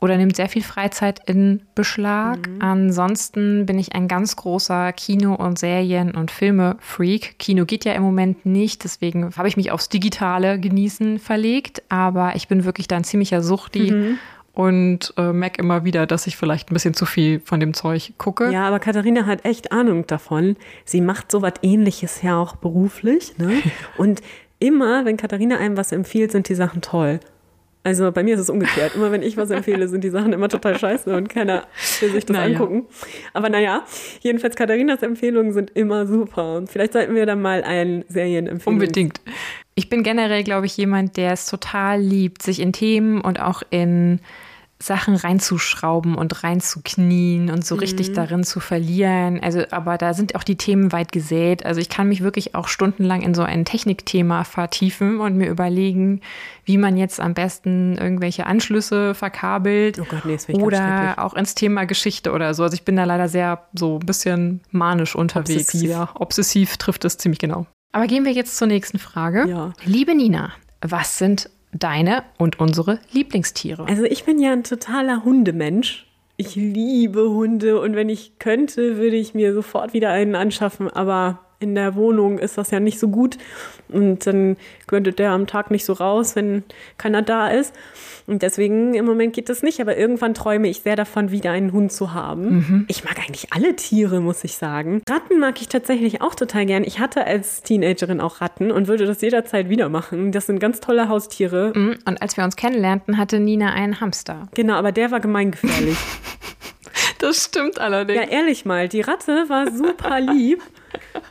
B: oder nimmt sehr viel Freizeit in Beschlag. Mhm. Ansonsten bin ich ein ganz großer Kino- und Serien- und Filme-Freak. Kino geht ja im Moment nicht, deswegen habe ich mich aufs digitale Genießen verlegt. Aber ich bin wirklich da ein ziemlicher Suchti. Mhm und äh, merke immer wieder, dass ich vielleicht ein bisschen zu viel von dem Zeug gucke.
C: Ja, aber Katharina hat echt Ahnung davon. Sie macht sowas ähnliches ja auch beruflich. Ne? Und immer, wenn Katharina einem was empfiehlt, sind die Sachen toll. Also bei mir ist es umgekehrt. Immer wenn ich was empfehle, sind die Sachen immer total scheiße und keiner will sich das naja. angucken. Aber naja, jedenfalls Katharinas Empfehlungen sind immer super. Und vielleicht sollten wir dann mal ein Serienempfehlung.
B: Unbedingt. Ich bin generell, glaube ich, jemand, der es total liebt, sich in Themen und auch in Sachen reinzuschrauben und reinzuknien und so mhm. richtig darin zu verlieren. Also, aber da sind auch die Themen weit gesät. Also ich kann mich wirklich auch stundenlang in so ein Technikthema vertiefen und mir überlegen, wie man jetzt am besten irgendwelche Anschlüsse verkabelt. Oh Gott, nee, oder auch ins Thema Geschichte oder so. Also ich bin da leider sehr so ein bisschen manisch unterwegs. Obsessiv. Ja, obsessiv trifft es ziemlich genau. Aber gehen wir jetzt zur nächsten Frage. Ja. Liebe Nina, was sind deine und unsere Lieblingstiere?
C: Also ich bin ja ein totaler Hundemensch. Ich liebe Hunde und wenn ich könnte, würde ich mir sofort wieder einen anschaffen, aber in der Wohnung ist das ja nicht so gut. Und dann könnte der am Tag nicht so raus, wenn keiner da ist. Und deswegen im Moment geht das nicht. Aber irgendwann träume ich sehr davon, wieder einen Hund zu haben. Mhm. Ich mag eigentlich alle Tiere, muss ich sagen. Ratten mag ich tatsächlich auch total gern. Ich hatte als Teenagerin auch Ratten und würde das jederzeit wieder machen. Das sind ganz tolle Haustiere.
B: Mhm. Und als wir uns kennenlernten, hatte Nina einen Hamster.
C: Genau, aber der war gemeingefährlich.
B: das stimmt allerdings.
C: Ja, ehrlich mal, die Ratte war super lieb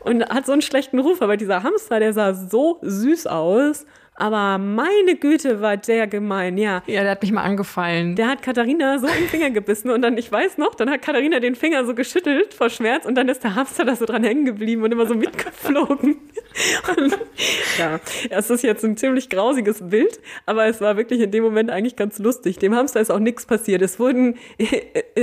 C: und hat so einen schlechten Ruf, aber dieser Hamster, der sah so süß aus. Aber meine Güte, war der gemein, ja.
B: Ja, der hat mich mal angefallen.
C: Der hat Katharina so im Finger gebissen und dann, ich weiß noch, dann hat Katharina den Finger so geschüttelt vor Schmerz und dann ist der Hamster da so dran hängen geblieben und immer so mitgeflogen. Und, ja, es ist jetzt ein ziemlich grausiges Bild, aber es war wirklich in dem Moment eigentlich ganz lustig. Dem Hamster ist auch nichts passiert. Es wurden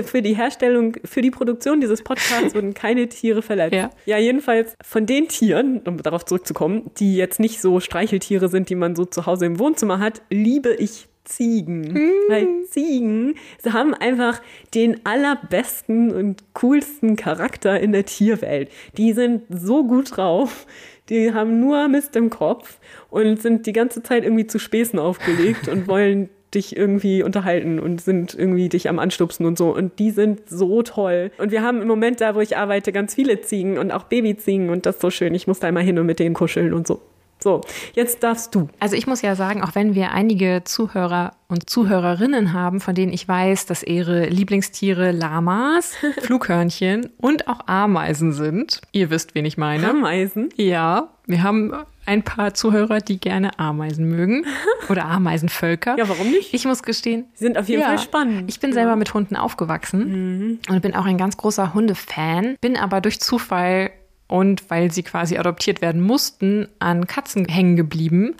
C: für die Herstellung, für die Produktion dieses Podcasts wurden keine Tiere verletzt. Ja. ja, jedenfalls von den Tieren, um darauf zurückzukommen, die jetzt nicht so Streicheltiere sind, die man man so zu Hause im Wohnzimmer hat, liebe ich Ziegen. Mm. Weil Ziegen sie haben einfach den allerbesten und coolsten Charakter in der Tierwelt. Die sind so gut drauf. Die haben nur Mist im Kopf und sind die ganze Zeit irgendwie zu Späßen aufgelegt und wollen dich irgendwie unterhalten und sind irgendwie dich am Anstupsen und so. Und die sind so toll. Und wir haben im Moment da, wo ich arbeite, ganz viele Ziegen und auch Babyziegen und das ist so schön. Ich muss da immer hin und mit denen kuscheln und so. So, jetzt darfst du.
B: Also ich muss ja sagen, auch wenn wir einige Zuhörer und Zuhörerinnen haben, von denen ich weiß, dass ihre Lieblingstiere Lamas, Flughörnchen und auch Ameisen sind. Ihr wisst, wen ich meine.
C: Ameisen?
B: Ja, wir haben ein paar Zuhörer, die gerne Ameisen mögen oder Ameisenvölker.
C: Ja, warum nicht?
B: Ich muss gestehen,
C: sie sind auf jeden ja, Fall spannend.
B: Ich bin ja. selber mit Hunden aufgewachsen mhm. und bin auch ein ganz großer Hundefan, bin aber durch Zufall und weil sie quasi adoptiert werden mussten, an Katzen hängen geblieben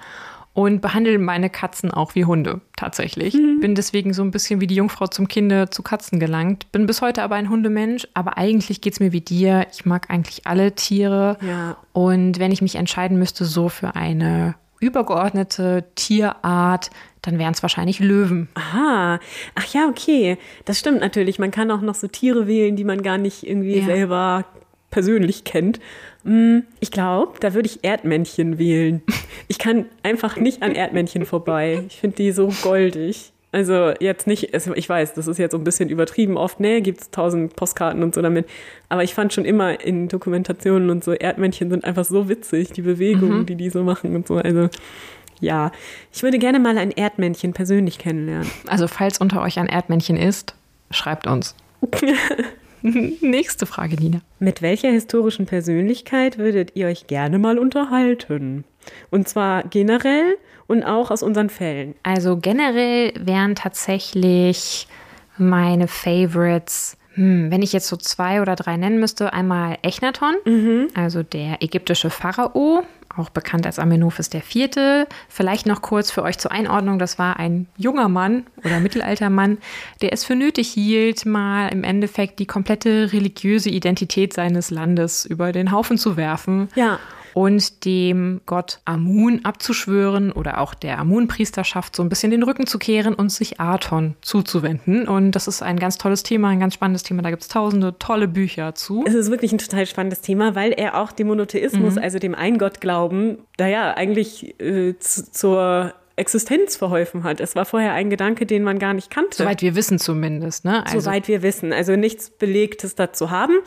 B: und behandle meine Katzen auch wie Hunde tatsächlich. Mhm. Bin deswegen so ein bisschen wie die Jungfrau zum Kinde zu Katzen gelangt. Bin bis heute aber ein Hundemensch, aber eigentlich geht es mir wie dir. Ich mag eigentlich alle Tiere.
C: Ja.
B: Und wenn ich mich entscheiden müsste, so für eine übergeordnete Tierart, dann wären es wahrscheinlich Löwen.
C: Aha. Ach ja, okay. Das stimmt natürlich. Man kann auch noch so Tiere wählen, die man gar nicht irgendwie ja. selber persönlich kennt. Mm, ich glaube, da würde ich Erdmännchen wählen. Ich kann einfach nicht an Erdmännchen vorbei. Ich finde die so goldig. Also jetzt nicht, ich weiß, das ist jetzt so ein bisschen übertrieben. Oft, ne, gibt es tausend Postkarten und so damit. Aber ich fand schon immer in Dokumentationen und so, Erdmännchen sind einfach so witzig, die Bewegungen, mhm. die die so machen und so. Also ja, ich würde gerne mal ein Erdmännchen persönlich kennenlernen.
B: Also falls unter euch ein Erdmännchen ist, schreibt uns. Nächste Frage, Nina.
C: Mit welcher historischen Persönlichkeit würdet ihr euch gerne mal unterhalten? Und zwar generell und auch aus unseren Fällen.
B: Also generell wären tatsächlich meine Favorites hm, wenn ich jetzt so zwei oder drei nennen müsste, einmal Echnaton, mhm. also der ägyptische Pharao, auch bekannt als Amenophis IV. Vielleicht noch kurz für euch zur Einordnung, das war ein junger Mann oder Mittelaltermann, der es für nötig hielt, mal im Endeffekt die komplette religiöse Identität seines Landes über den Haufen zu werfen.
C: Ja
B: und dem Gott Amun abzuschwören oder auch der Amun-Priesterschaft so ein bisschen den Rücken zu kehren und sich Aton zuzuwenden. Und das ist ein ganz tolles Thema, ein ganz spannendes Thema. Da gibt es tausende tolle Bücher zu.
C: Es ist wirklich ein total spannendes Thema, weil er auch dem Monotheismus, mhm. also dem Eingottglauben, naja, eigentlich äh, zur Existenz verholfen hat. Es war vorher ein Gedanke, den man gar nicht kannte.
B: Soweit wir wissen zumindest, ne?
C: Also Soweit wir wissen. Also nichts Belegtes dazu haben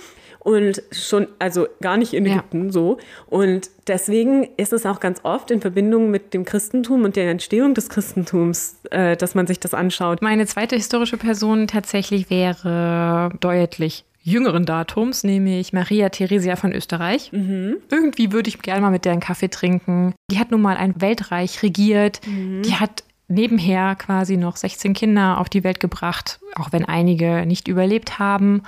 C: und schon, also gar nicht in Ägypten ja. so. Und deswegen ist es auch ganz oft in Verbindung mit dem Christentum und der Entstehung des Christentums, äh, dass man sich das anschaut.
B: Meine zweite historische Person tatsächlich wäre deutlich jüngeren Datums, nämlich Maria Theresia von Österreich. Mhm. Irgendwie würde ich gerne mal mit der einen Kaffee trinken. Die hat nun mal ein Weltreich regiert. Mhm. Die hat nebenher quasi noch 16 Kinder auf die Welt gebracht, auch wenn einige nicht überlebt haben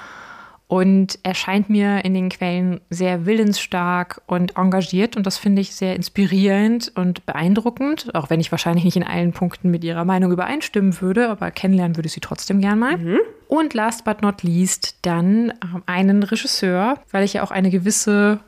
B: und erscheint mir in den Quellen sehr willensstark und engagiert und das finde ich sehr inspirierend und beeindruckend, auch wenn ich wahrscheinlich nicht in allen Punkten mit ihrer Meinung übereinstimmen würde, aber kennenlernen würde ich sie trotzdem gern mal. Mhm. Und last but not least dann ähm, einen Regisseur, weil ich ja auch eine gewisse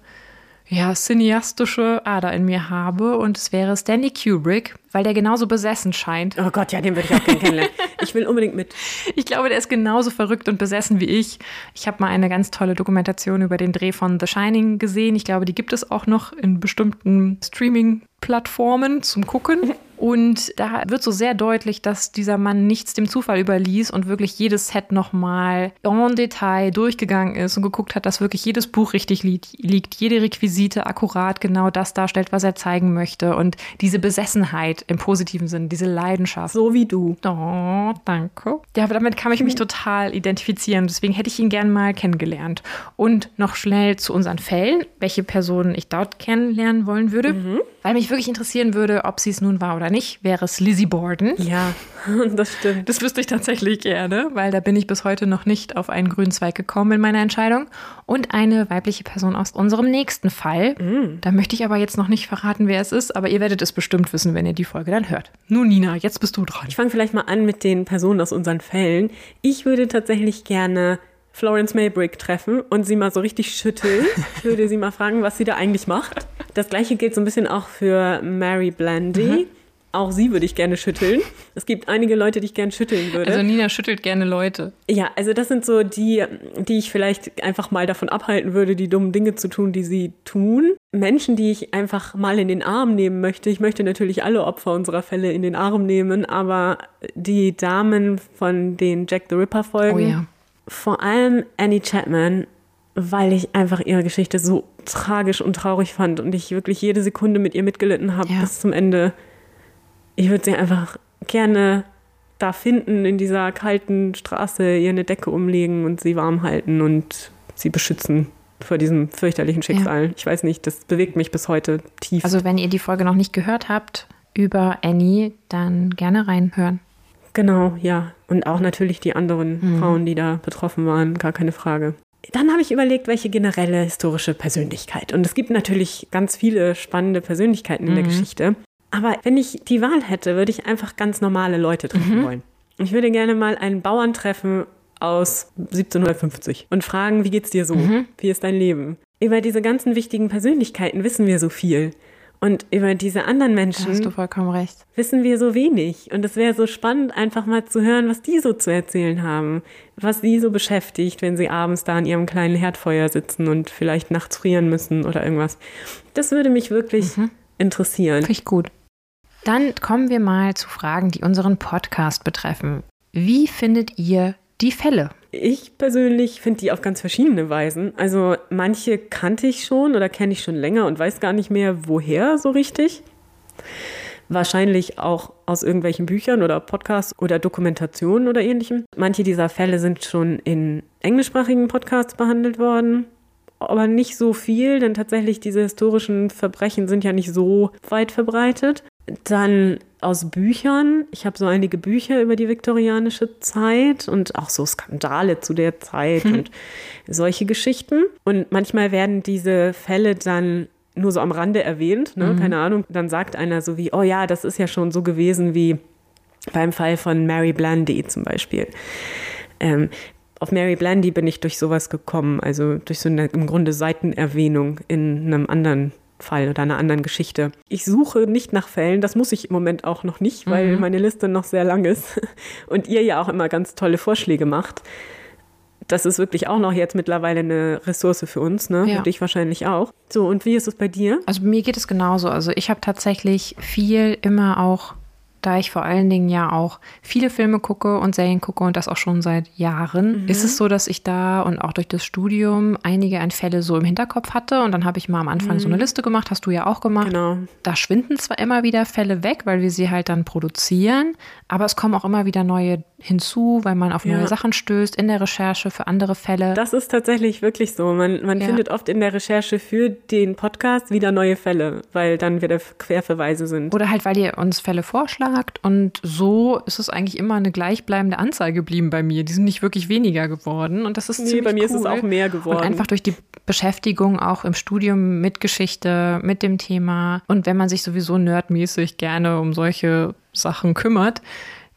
B: ja, cineastische Ader in mir habe und es wäre Stanley Kubrick, weil der genauso besessen scheint.
C: Oh Gott, ja, den würde ich auch gerne kennenlernen. Ich will unbedingt mit.
B: Ich glaube, der ist genauso verrückt und besessen wie ich. Ich habe mal eine ganz tolle Dokumentation über den Dreh von The Shining gesehen. Ich glaube, die gibt es auch noch in bestimmten Streaming-Plattformen zum Gucken. Und da wird so sehr deutlich, dass dieser Mann nichts dem Zufall überließ und wirklich jedes Set nochmal en Detail durchgegangen ist und geguckt hat, dass wirklich jedes Buch richtig liegt, jede Requisite akkurat genau das darstellt, was er zeigen möchte. Und diese Besessenheit im positiven Sinn, diese Leidenschaft.
C: So wie du.
B: Oh, danke. Ja, aber damit kann ich mich total identifizieren. Deswegen hätte ich ihn gern mal kennengelernt. Und noch schnell zu unseren Fällen, welche Personen ich dort kennenlernen wollen würde. Mhm. Weil mich wirklich interessieren würde, ob sie es nun war oder nicht, wäre es Lizzie Borden.
C: Ja, das stimmt.
B: Das wüsste ich tatsächlich gerne, weil da bin ich bis heute noch nicht auf einen grünen Zweig gekommen in meiner Entscheidung. Und eine weibliche Person aus unserem nächsten Fall. Mm. Da möchte ich aber jetzt noch nicht verraten, wer es ist, aber ihr werdet es bestimmt wissen, wenn ihr die Folge dann hört. Nun, Nina, jetzt bist du dran.
C: Ich fange vielleicht mal an mit den Personen aus unseren Fällen. Ich würde tatsächlich gerne Florence Maybrick treffen und sie mal so richtig schütteln. Ich würde sie mal fragen, was sie da eigentlich macht. Das gleiche gilt so ein bisschen auch für Mary Blandy. Mhm. Auch sie würde ich gerne schütteln. Es gibt einige Leute, die ich gerne schütteln würde.
B: Also Nina schüttelt gerne Leute.
C: Ja, also das sind so die, die ich vielleicht einfach mal davon abhalten würde, die dummen Dinge zu tun, die sie tun. Menschen, die ich einfach mal in den Arm nehmen möchte. Ich möchte natürlich alle Opfer unserer Fälle in den Arm nehmen, aber die Damen von den Jack the Ripper Folgen. Oh ja vor allem Annie Chapman, weil ich einfach ihre Geschichte so tragisch und traurig fand und ich wirklich jede Sekunde mit ihr mitgelitten habe ja. bis zum Ende. Ich würde sie einfach gerne da finden, in dieser kalten Straße, ihr eine Decke umlegen und sie warm halten und sie beschützen vor diesem fürchterlichen Schicksal. Ja. Ich weiß nicht, das bewegt mich bis heute tief.
B: Also wenn ihr die Folge noch nicht gehört habt über Annie, dann gerne reinhören.
C: Genau, ja. Und auch natürlich die anderen mhm. Frauen, die da betroffen waren, gar keine Frage. Dann habe ich überlegt, welche generelle historische Persönlichkeit. Und es gibt natürlich ganz viele spannende Persönlichkeiten in mhm. der Geschichte. Aber wenn ich die Wahl hätte, würde ich einfach ganz normale Leute treffen mhm. wollen. Ich würde gerne mal einen Bauern treffen aus 1750 und fragen, wie geht's dir so? Mhm. Wie ist dein Leben? Über diese ganzen wichtigen Persönlichkeiten wissen wir so viel. Und über diese anderen Menschen
B: hast du vollkommen recht.
C: wissen wir so wenig. Und es wäre so spannend, einfach mal zu hören, was die so zu erzählen haben, was sie so beschäftigt, wenn sie abends da an ihrem kleinen Herdfeuer sitzen und vielleicht nachts frieren müssen oder irgendwas. Das würde mich wirklich mhm. interessieren.
B: Finde ich gut. Dann kommen wir mal zu Fragen, die unseren Podcast betreffen. Wie findet ihr die Fälle?
C: Ich persönlich finde die auf ganz verschiedene Weisen. Also manche kannte ich schon oder kenne ich schon länger und weiß gar nicht mehr, woher so richtig. Wahrscheinlich auch aus irgendwelchen Büchern oder Podcasts oder Dokumentationen oder ähnlichem. Manche dieser Fälle sind schon in englischsprachigen Podcasts behandelt worden aber nicht so viel, denn tatsächlich diese historischen Verbrechen sind ja nicht so weit verbreitet. Dann aus Büchern. Ich habe so einige Bücher über die viktorianische Zeit und auch so Skandale zu der Zeit hm. und solche Geschichten. Und manchmal werden diese Fälle dann nur so am Rande erwähnt, ne? Mhm. keine Ahnung. Dann sagt einer so wie, oh ja, das ist ja schon so gewesen wie beim Fall von Mary Blandy zum Beispiel. Ähm, auf Mary Blandy bin ich durch sowas gekommen, also durch so eine im Grunde Seitenerwähnung in einem anderen Fall oder einer anderen Geschichte. Ich suche nicht nach Fällen, das muss ich im Moment auch noch nicht, weil mhm. meine Liste noch sehr lang ist und ihr ja auch immer ganz tolle Vorschläge macht. Das ist wirklich auch noch jetzt mittlerweile eine Ressource für uns, ne? Ja. Und ich wahrscheinlich auch. So, und wie ist es bei dir?
B: Also mir geht es genauso. Also ich habe tatsächlich viel immer auch da ich vor allen Dingen ja auch viele Filme gucke und Serien gucke und das auch schon seit Jahren, mhm. ist es so, dass ich da und auch durch das Studium einige Fälle so im Hinterkopf hatte und dann habe ich mal am Anfang mhm. so eine mhm. Liste gemacht, hast du ja auch gemacht. Genau. Da schwinden zwar immer wieder Fälle weg, weil wir sie halt dann produzieren, aber es kommen auch immer wieder neue hinzu, weil man auf neue ja. Sachen stößt in der Recherche für andere Fälle.
C: Das ist tatsächlich wirklich so. Man, man ja. findet oft in der Recherche für den Podcast wieder neue Fälle, weil dann wieder Querverweise sind.
B: Oder halt, weil ihr uns Fälle vorschlagt und so ist es eigentlich immer eine gleichbleibende Anzahl geblieben bei mir. Die sind nicht wirklich weniger geworden und das ist nee, ziemlich
C: bei mir
B: cool.
C: ist es auch mehr geworden. Und
B: einfach durch die Beschäftigung auch im Studium mit Geschichte, mit dem Thema und wenn man sich sowieso nerdmäßig gerne um solche Sachen kümmert,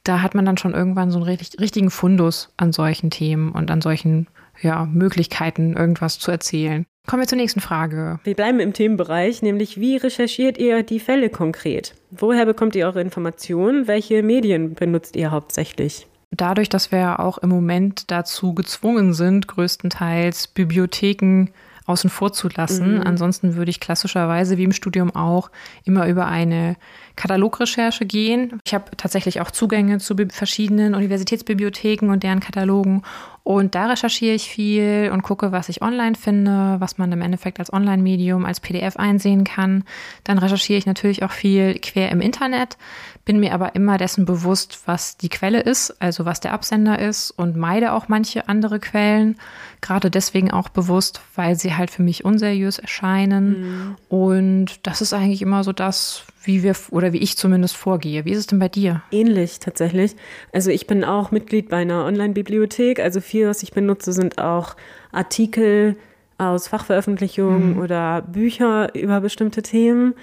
B: da hat man dann schon irgendwann so einen richtigen Fundus an solchen Themen und an solchen ja, Möglichkeiten, irgendwas zu erzählen. Kommen wir zur nächsten Frage.
C: Wir bleiben im Themenbereich, nämlich wie recherchiert ihr die Fälle konkret? Woher bekommt ihr eure Informationen? Welche Medien benutzt ihr hauptsächlich?
B: Dadurch, dass wir auch im Moment dazu gezwungen sind, größtenteils Bibliotheken außen vor zu lassen. Mhm. Ansonsten würde ich klassischerweise, wie im Studium auch, immer über eine Katalogrecherche gehen. Ich habe tatsächlich auch Zugänge zu verschiedenen Universitätsbibliotheken und deren Katalogen. Und da recherchiere ich viel und gucke, was ich online finde, was man im Endeffekt als Online-Medium, als PDF einsehen kann. Dann recherchiere ich natürlich auch viel quer im Internet, bin mir aber immer dessen bewusst, was die Quelle ist, also was der Absender ist und meide auch manche andere Quellen. Gerade deswegen auch bewusst, weil sie halt für mich unseriös erscheinen. Mhm. Und das ist eigentlich immer so das, wie wir oder wie ich zumindest vorgehe. Wie ist es denn bei dir?
C: Ähnlich tatsächlich. Also ich bin auch Mitglied bei einer Online-Bibliothek. Also viel, was ich benutze, sind auch Artikel aus Fachveröffentlichungen mhm. oder Bücher über bestimmte Themen,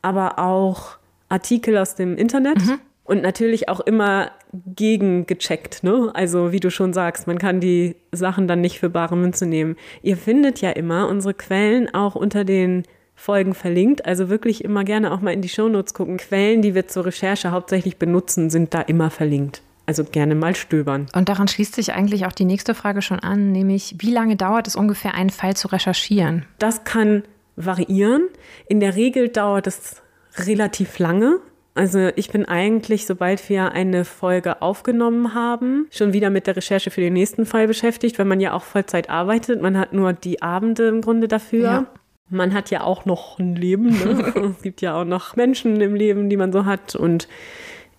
C: aber auch Artikel aus dem Internet. Mhm. Und natürlich auch immer gegengecheckt, ne? Also wie du schon sagst, man kann die Sachen dann nicht für bare Münze nehmen. Ihr findet ja immer unsere Quellen auch unter den Folgen verlinkt. Also wirklich immer gerne auch mal in die Shownotes gucken. Quellen, die wir zur Recherche hauptsächlich benutzen, sind da immer verlinkt. Also gerne mal stöbern.
B: Und daran schließt sich eigentlich auch die nächste Frage schon an, nämlich wie lange dauert es ungefähr, einen Fall zu recherchieren?
C: Das kann variieren. In der Regel dauert es relativ lange. Also ich bin eigentlich, sobald wir eine Folge aufgenommen haben, schon wieder mit der Recherche für den nächsten Fall beschäftigt, weil man ja auch Vollzeit arbeitet. Man hat nur die Abende im Grunde dafür. Ja. Man hat ja auch noch ein Leben. Ne? es gibt ja auch noch Menschen im Leben, die man so hat. Und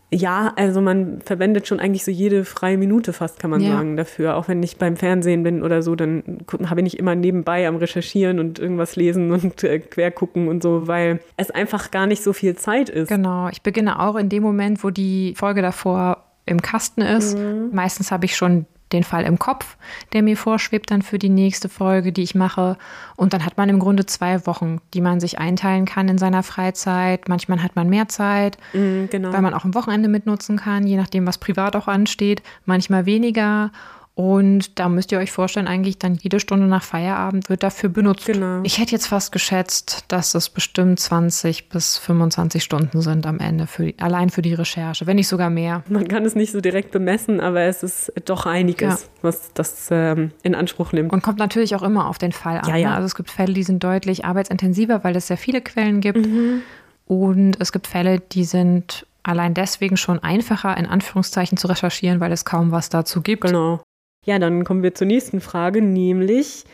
C: ja, also man verwendet schon eigentlich so jede freie Minute fast, kann man ja. sagen, dafür. Auch wenn ich beim Fernsehen bin oder so, dann habe ich immer nebenbei am Recherchieren und irgendwas lesen und äh, quer gucken und so, weil es einfach gar nicht so viel Zeit ist.
B: Genau, ich beginne auch in dem Moment, wo die Folge davor im Kasten ist. Mhm. Meistens habe ich schon den Fall im Kopf, der mir vorschwebt dann für die nächste Folge, die ich mache. Und dann hat man im Grunde zwei Wochen, die man sich einteilen kann in seiner Freizeit. Manchmal hat man mehr Zeit, mm, genau. weil man auch am Wochenende mitnutzen kann, je nachdem, was privat auch ansteht. Manchmal weniger. Und da müsst ihr euch vorstellen, eigentlich dann jede Stunde nach Feierabend wird dafür benutzt. Genau. Ich hätte jetzt fast geschätzt, dass es bestimmt 20 bis 25 Stunden sind am Ende, für, allein für die Recherche, wenn nicht sogar mehr.
C: Man kann es nicht so direkt bemessen, aber es ist doch einiges, ja. was das ähm, in Anspruch nimmt.
B: Und kommt natürlich auch immer auf den Fall an. Ja, ja. Ne? Also es gibt Fälle, die sind deutlich arbeitsintensiver, weil es sehr viele Quellen gibt. Mhm. Und es gibt Fälle, die sind allein deswegen schon einfacher, in Anführungszeichen, zu recherchieren, weil es kaum was dazu gibt.
C: Genau. Ja, dann kommen wir zur nächsten Frage, nämlich,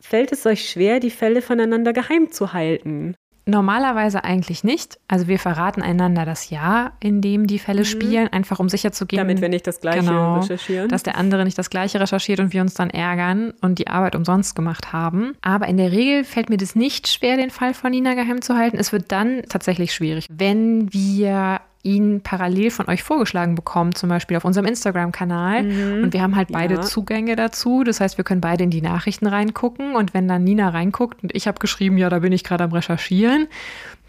C: fällt es euch schwer, die Fälle voneinander geheim zu halten?
B: Normalerweise eigentlich nicht. Also wir verraten einander das Jahr, in dem die Fälle mhm. spielen, einfach um sicherzugehen.
C: Damit wir nicht das Gleiche genau, recherchieren.
B: Dass der andere nicht das Gleiche recherchiert und wir uns dann ärgern und die Arbeit umsonst gemacht haben. Aber in der Regel fällt mir das nicht schwer, den Fall von Nina geheim zu halten. Es wird dann tatsächlich schwierig, wenn wir ihn parallel von euch vorgeschlagen bekommen, zum Beispiel auf unserem Instagram-Kanal. Mhm. Und wir haben halt beide ja. Zugänge dazu. Das heißt, wir können beide in die Nachrichten reingucken. Und wenn dann Nina reinguckt und ich habe geschrieben, ja, da bin ich gerade am Recherchieren,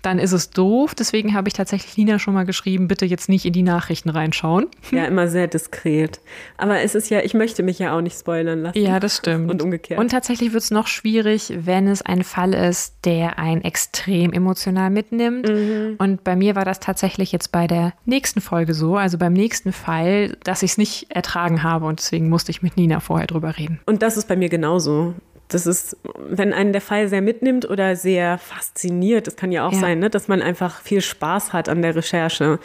B: dann ist es doof. Deswegen habe ich tatsächlich Nina schon mal geschrieben, bitte jetzt nicht in die Nachrichten reinschauen.
C: Ja, immer sehr diskret. Aber es ist ja, ich möchte mich ja auch nicht spoilern lassen.
B: Ja, das stimmt.
C: Und umgekehrt.
B: Und tatsächlich wird es noch schwierig, wenn es ein Fall ist, der einen extrem emotional mitnimmt. Mhm. Und bei mir war das tatsächlich jetzt bei der nächsten Folge so, also beim nächsten Fall, dass ich es nicht ertragen habe. Und deswegen musste ich mit Nina vorher drüber reden.
C: Und das ist bei mir genauso das ist, wenn einen der Fall sehr mitnimmt oder sehr fasziniert, das kann ja auch ja. sein, ne, dass man einfach viel Spaß hat an der Recherche,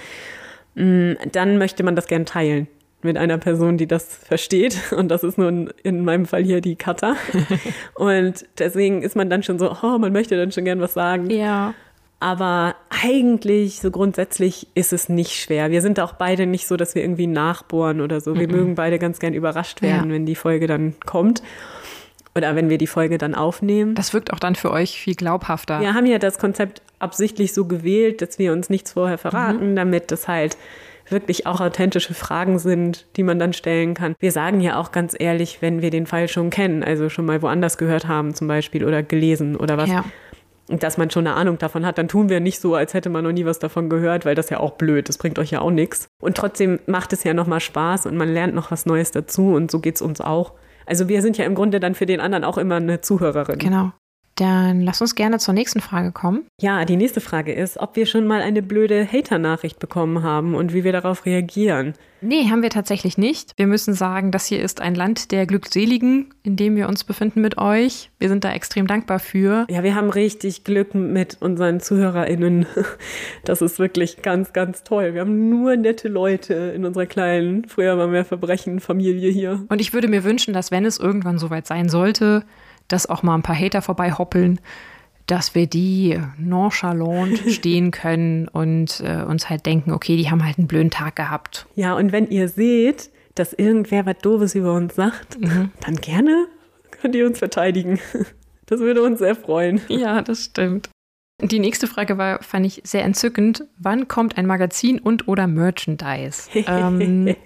C: mm, dann möchte man das gern teilen mit einer Person, die das versteht. Und das ist nun in meinem Fall hier die Katha. Und deswegen ist man dann schon so, oh, man möchte dann schon gern was sagen.
B: Ja.
C: Aber eigentlich, so grundsätzlich, ist es nicht schwer. Wir sind auch beide nicht so, dass wir irgendwie nachbohren oder so. Wir mm -mm. mögen beide ganz gern überrascht werden, ja. wenn die Folge dann kommt oder wenn wir die Folge dann aufnehmen.
B: Das wirkt auch dann für euch viel glaubhafter.
C: Wir haben ja das Konzept absichtlich so gewählt, dass wir uns nichts vorher verraten, mhm. damit das halt wirklich auch authentische Fragen sind, die man dann stellen kann. Wir sagen ja auch ganz ehrlich, wenn wir den Fall schon kennen, also schon mal woanders gehört haben zum Beispiel oder gelesen oder was, ja. dass man schon eine Ahnung davon hat, dann tun wir nicht so, als hätte man noch nie was davon gehört, weil das ja auch blöd, das bringt euch ja auch nichts. Und trotzdem macht es ja nochmal Spaß und man lernt noch was Neues dazu und so geht es uns auch. Also wir sind ja im Grunde dann für den anderen auch immer eine Zuhörerin.
B: Genau. Dann lass uns gerne zur nächsten Frage kommen.
C: Ja, die nächste Frage ist, ob wir schon mal eine blöde Hater-Nachricht bekommen haben und wie wir darauf reagieren.
B: Nee, haben wir tatsächlich nicht. Wir müssen sagen, das hier ist ein Land der Glückseligen, in dem wir uns befinden mit euch. Wir sind da extrem dankbar für.
C: Ja, wir haben richtig Glück mit unseren ZuhörerInnen. Das ist wirklich ganz, ganz toll. Wir haben nur nette Leute in unserer kleinen, früher waren wir Verbrechen-Familie hier.
B: Und ich würde mir wünschen, dass wenn es irgendwann soweit sein sollte, dass auch mal ein paar Hater vorbei hoppeln, dass wir die nonchalant stehen können und äh, uns halt denken, okay, die haben halt einen blöden Tag gehabt.
C: Ja, und wenn ihr seht, dass irgendwer was Doofes über uns sagt, mhm. dann gerne könnt ihr uns verteidigen. Das würde uns sehr freuen.
B: Ja, das stimmt. Die nächste Frage war, fand ich sehr entzückend. Wann kommt ein Magazin und oder Merchandise? ähm,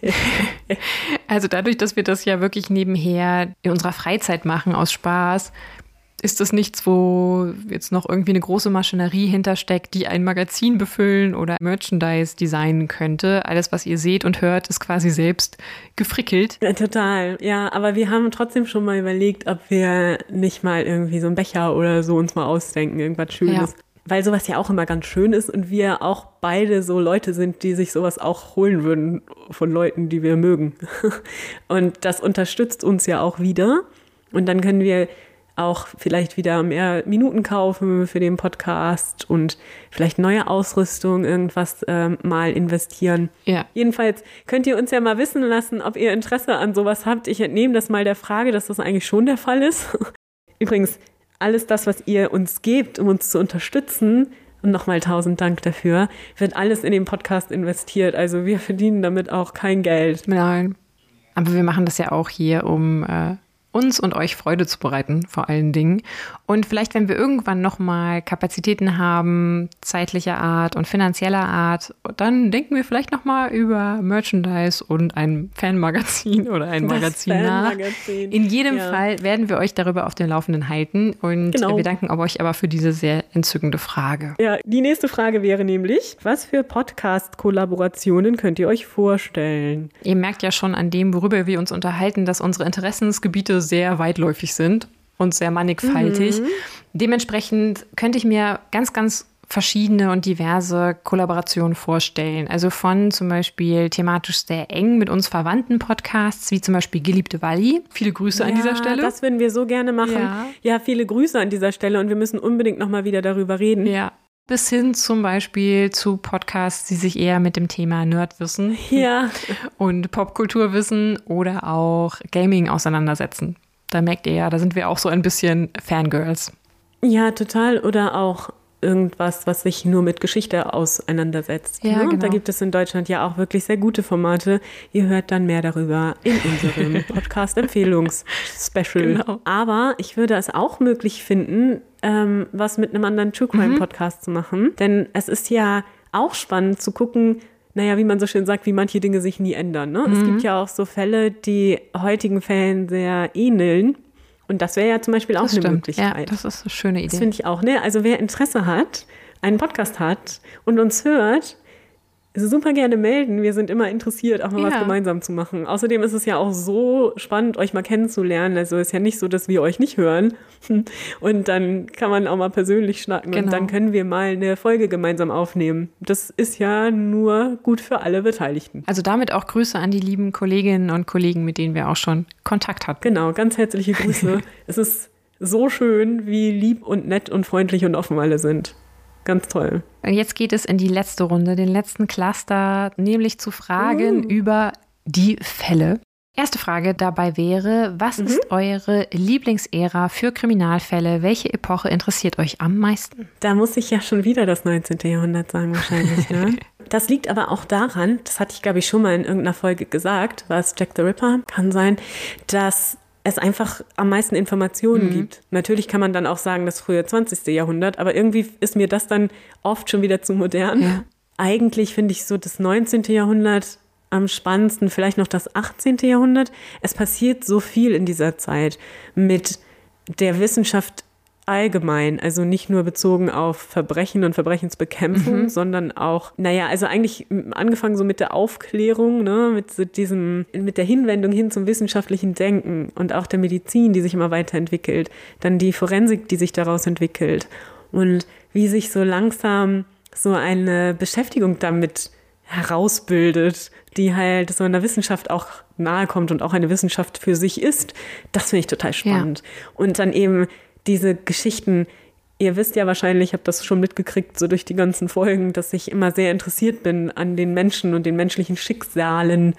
B: also dadurch, dass wir das ja wirklich nebenher in unserer Freizeit machen aus Spaß, ist das nichts, wo jetzt noch irgendwie eine große Maschinerie hintersteckt, die ein Magazin befüllen oder Merchandise designen könnte. Alles, was ihr seht und hört, ist quasi selbst gefrickelt.
C: Ja, total, ja. Aber wir haben trotzdem schon mal überlegt, ob wir nicht mal irgendwie so einen Becher oder so uns mal ausdenken, irgendwas Schönes. Ja. Weil sowas ja auch immer ganz schön ist und wir auch beide so Leute sind, die sich sowas auch holen würden von Leuten, die wir mögen. Und das unterstützt uns ja auch wieder. Und dann können wir auch vielleicht wieder mehr Minuten kaufen für den Podcast und vielleicht neue Ausrüstung, irgendwas ähm, mal investieren.
B: Ja.
C: Jedenfalls könnt ihr uns ja mal wissen lassen, ob ihr Interesse an sowas habt. Ich entnehme das mal der Frage, dass das eigentlich schon der Fall ist. Übrigens, alles das, was ihr uns gebt, um uns zu unterstützen, und nochmal tausend Dank dafür, wird alles in den Podcast investiert. Also wir verdienen damit auch kein Geld.
B: Nein. Aber wir machen das ja auch hier, um äh, uns und euch Freude zu bereiten, vor allen Dingen. Und vielleicht, wenn wir irgendwann nochmal Kapazitäten haben, zeitlicher Art und finanzieller Art, dann denken wir vielleicht nochmal über Merchandise und ein Fanmagazin oder ein das Magazin nach. In jedem ja. Fall werden wir euch darüber auf den Laufenden halten und genau. wir danken euch aber für diese sehr entzückende Frage.
C: Ja, die nächste Frage wäre nämlich, was für Podcast-Kollaborationen könnt ihr euch vorstellen?
B: Ihr merkt ja schon an dem, worüber wir uns unterhalten, dass unsere Interessensgebiete sehr weitläufig sind und sehr mannigfaltig. Mhm. Dementsprechend könnte ich mir ganz, ganz verschiedene und diverse Kollaborationen vorstellen. Also von zum Beispiel thematisch sehr eng mit uns verwandten Podcasts, wie zum Beispiel Geliebte Walli. Viele Grüße
C: ja,
B: an dieser Stelle.
C: Das würden wir so gerne machen. Ja. ja, viele Grüße an dieser Stelle und wir müssen unbedingt nochmal wieder darüber reden.
B: Ja. Bis hin zum Beispiel zu Podcasts, die sich eher mit dem Thema Nerdwissen
C: ja.
B: und Popkulturwissen oder auch Gaming auseinandersetzen. Da merkt ihr ja, da sind wir auch so ein bisschen Fangirls.
C: Ja, total. Oder auch irgendwas, was sich nur mit Geschichte auseinandersetzt.
B: Ja, ne? genau.
C: Da gibt es in Deutschland ja auch wirklich sehr gute Formate. Ihr hört dann mehr darüber in unserem Podcast-Empfehlungs-Special. Genau. Aber ich würde es auch möglich finden, ähm, was mit einem anderen True Crime mhm. Podcast mhm. zu machen. Denn es ist ja auch spannend zu gucken, naja, wie man so schön sagt, wie manche Dinge sich nie ändern. Ne? Mhm. Es gibt ja auch so Fälle, die heutigen Fällen sehr ähneln. Und das wäre ja zum Beispiel auch das eine stimmt. Möglichkeit.
B: Ja, das ist eine schöne Idee.
C: Das finde ich auch. Ne? Also wer Interesse hat, einen Podcast hat und uns hört, super gerne melden. Wir sind immer interessiert, auch mal ja. was gemeinsam zu machen. Außerdem ist es ja auch so spannend, euch mal kennenzulernen. Also ist ja nicht so, dass wir euch nicht hören. Und dann kann man auch mal persönlich schnacken genau. und dann können wir mal eine Folge gemeinsam aufnehmen. Das ist ja nur gut für alle Beteiligten.
B: Also damit auch Grüße an die lieben Kolleginnen und Kollegen, mit denen wir auch schon Kontakt hatten.
C: Genau, ganz herzliche Grüße. es ist so schön, wie lieb und nett und freundlich und offen alle sind. Ganz toll.
B: Und jetzt geht es in die letzte Runde, den letzten Cluster, nämlich zu Fragen uh. über die Fälle. Erste Frage dabei wäre, was mhm. ist eure Lieblingsära für Kriminalfälle? Welche Epoche interessiert euch am meisten?
C: Da muss ich ja schon wieder das 19. Jahrhundert sagen wahrscheinlich. Ne? das liegt aber auch daran, das hatte ich glaube ich schon mal in irgendeiner Folge gesagt, war es Jack the Ripper, kann sein, dass es einfach am meisten Informationen mhm. gibt. Natürlich kann man dann auch sagen, das frühe 20. Jahrhundert, aber irgendwie ist mir das dann oft schon wieder zu modern. Ja. Eigentlich finde ich so das 19. Jahrhundert am spannendsten, vielleicht noch das 18. Jahrhundert. Es passiert so viel in dieser Zeit mit der Wissenschaft allgemein, also nicht nur bezogen auf Verbrechen und Verbrechensbekämpfung, mhm. sondern auch, naja, also eigentlich angefangen so mit der Aufklärung, ne, mit so diesem, mit der Hinwendung hin zum wissenschaftlichen Denken und auch der Medizin, die sich immer weiterentwickelt, dann die Forensik, die sich daraus entwickelt und wie sich so langsam so eine Beschäftigung damit herausbildet, die halt so in der Wissenschaft auch nahe kommt und auch eine Wissenschaft für sich ist, das finde ich total spannend. Ja. Und dann eben diese Geschichten, ihr wisst ja wahrscheinlich, ich habe das schon mitgekriegt, so durch die ganzen Folgen, dass ich immer sehr interessiert bin an den Menschen und den menschlichen Schicksalen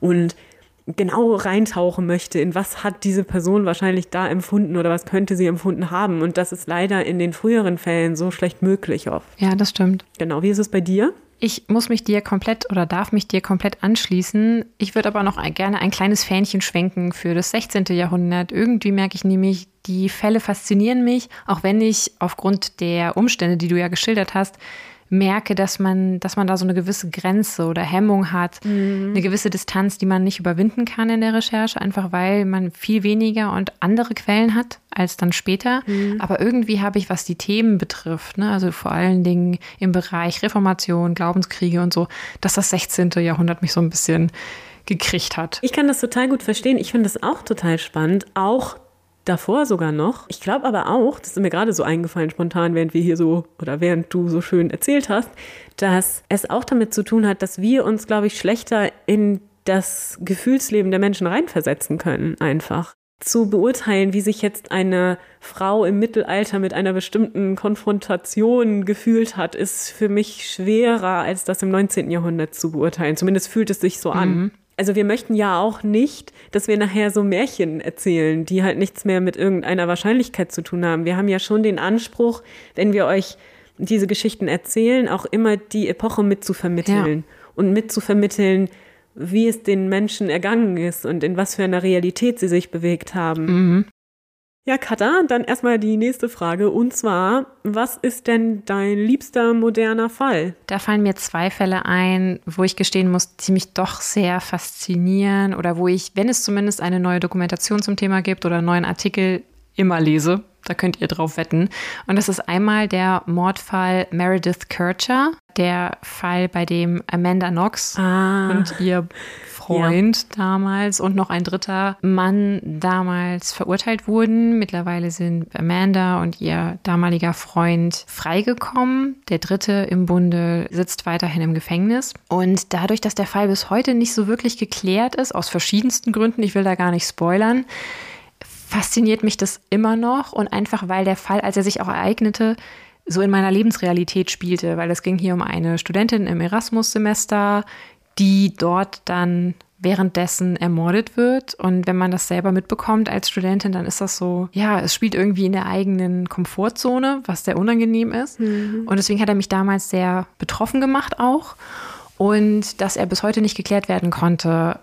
C: und genau reintauchen möchte, in was hat diese Person wahrscheinlich da empfunden oder was könnte sie empfunden haben. Und das ist leider in den früheren Fällen so schlecht möglich oft.
B: Ja, das stimmt.
C: Genau. Wie ist es bei dir?
B: Ich muss mich dir komplett oder darf mich dir komplett anschließen. Ich würde aber noch gerne ein kleines Fähnchen schwenken für das 16. Jahrhundert. Irgendwie merke ich nämlich, die Fälle faszinieren mich, auch wenn ich aufgrund der Umstände, die du ja geschildert hast, merke, dass man, dass man da so eine gewisse Grenze oder Hemmung hat, mhm. eine gewisse Distanz, die man nicht überwinden kann in der Recherche, einfach weil man viel weniger und andere Quellen hat als dann später. Mhm. Aber irgendwie habe ich, was die Themen betrifft, ne, also vor allen Dingen im Bereich Reformation, Glaubenskriege und so, dass das 16. Jahrhundert mich so ein bisschen gekriegt hat.
C: Ich kann das total gut verstehen. Ich finde das auch total spannend. Auch davor sogar noch. Ich glaube aber auch, das ist mir gerade so eingefallen spontan, während wir hier so oder während du so schön erzählt hast, dass es auch damit zu tun hat, dass wir uns, glaube ich, schlechter in das Gefühlsleben der Menschen reinversetzen können, einfach. Zu beurteilen, wie sich jetzt eine Frau im Mittelalter mit einer bestimmten Konfrontation gefühlt hat, ist für mich schwerer, als das im 19. Jahrhundert zu beurteilen. Zumindest fühlt es sich so an. Mhm also wir möchten ja auch nicht, dass wir nachher so Märchen erzählen, die halt nichts mehr mit irgendeiner Wahrscheinlichkeit zu tun haben. Wir haben ja schon den Anspruch, wenn wir euch diese Geschichten erzählen, auch immer die Epoche mitzuvermitteln ja. und mitzuvermitteln, wie es den Menschen ergangen ist und in was für einer Realität sie sich bewegt haben. Mhm. Ja, Katha, dann erstmal die nächste Frage. Und zwar, was ist denn dein liebster moderner Fall?
B: Da fallen mir zwei Fälle ein, wo ich gestehen muss, die mich doch sehr faszinieren oder wo ich, wenn es zumindest eine neue Dokumentation zum Thema gibt oder einen neuen Artikel, immer lese. Da könnt ihr drauf wetten. Und das ist einmal der Mordfall Meredith Kircher, der Fall, bei dem Amanda Knox ah. und ihr Freund ja. damals und noch ein dritter Mann damals verurteilt wurden. Mittlerweile sind Amanda und ihr damaliger Freund freigekommen. Der dritte im Bunde sitzt weiterhin im Gefängnis. Und dadurch, dass der Fall bis heute nicht so wirklich geklärt ist, aus verschiedensten Gründen, ich will da gar nicht spoilern, fasziniert mich das immer noch und einfach weil der Fall, als er sich auch ereignete, so in meiner Lebensrealität spielte, weil es ging hier um eine Studentin im Erasmus-Semester, die dort dann währenddessen ermordet wird. Und wenn man das selber mitbekommt als Studentin, dann ist das so, ja, es spielt irgendwie in der eigenen Komfortzone, was sehr unangenehm ist. Mhm. Und deswegen hat er mich damals sehr betroffen gemacht auch. Und dass er bis heute nicht geklärt werden konnte,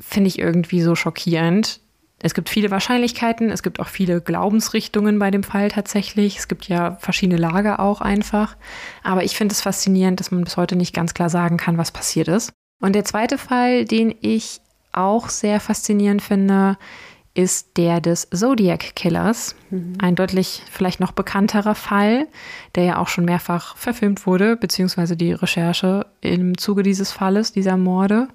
B: finde ich irgendwie so schockierend. Es gibt viele Wahrscheinlichkeiten, es gibt auch viele Glaubensrichtungen bei dem Fall tatsächlich. Es gibt ja verschiedene Lager auch einfach. Aber ich finde es faszinierend, dass man bis heute nicht ganz klar sagen kann, was passiert ist. Und der zweite Fall, den ich auch sehr faszinierend finde, ist der des Zodiac Killers. Mhm. Ein deutlich vielleicht noch bekannterer Fall, der ja auch schon mehrfach verfilmt wurde, beziehungsweise die Recherche im Zuge dieses Falles, dieser Morde.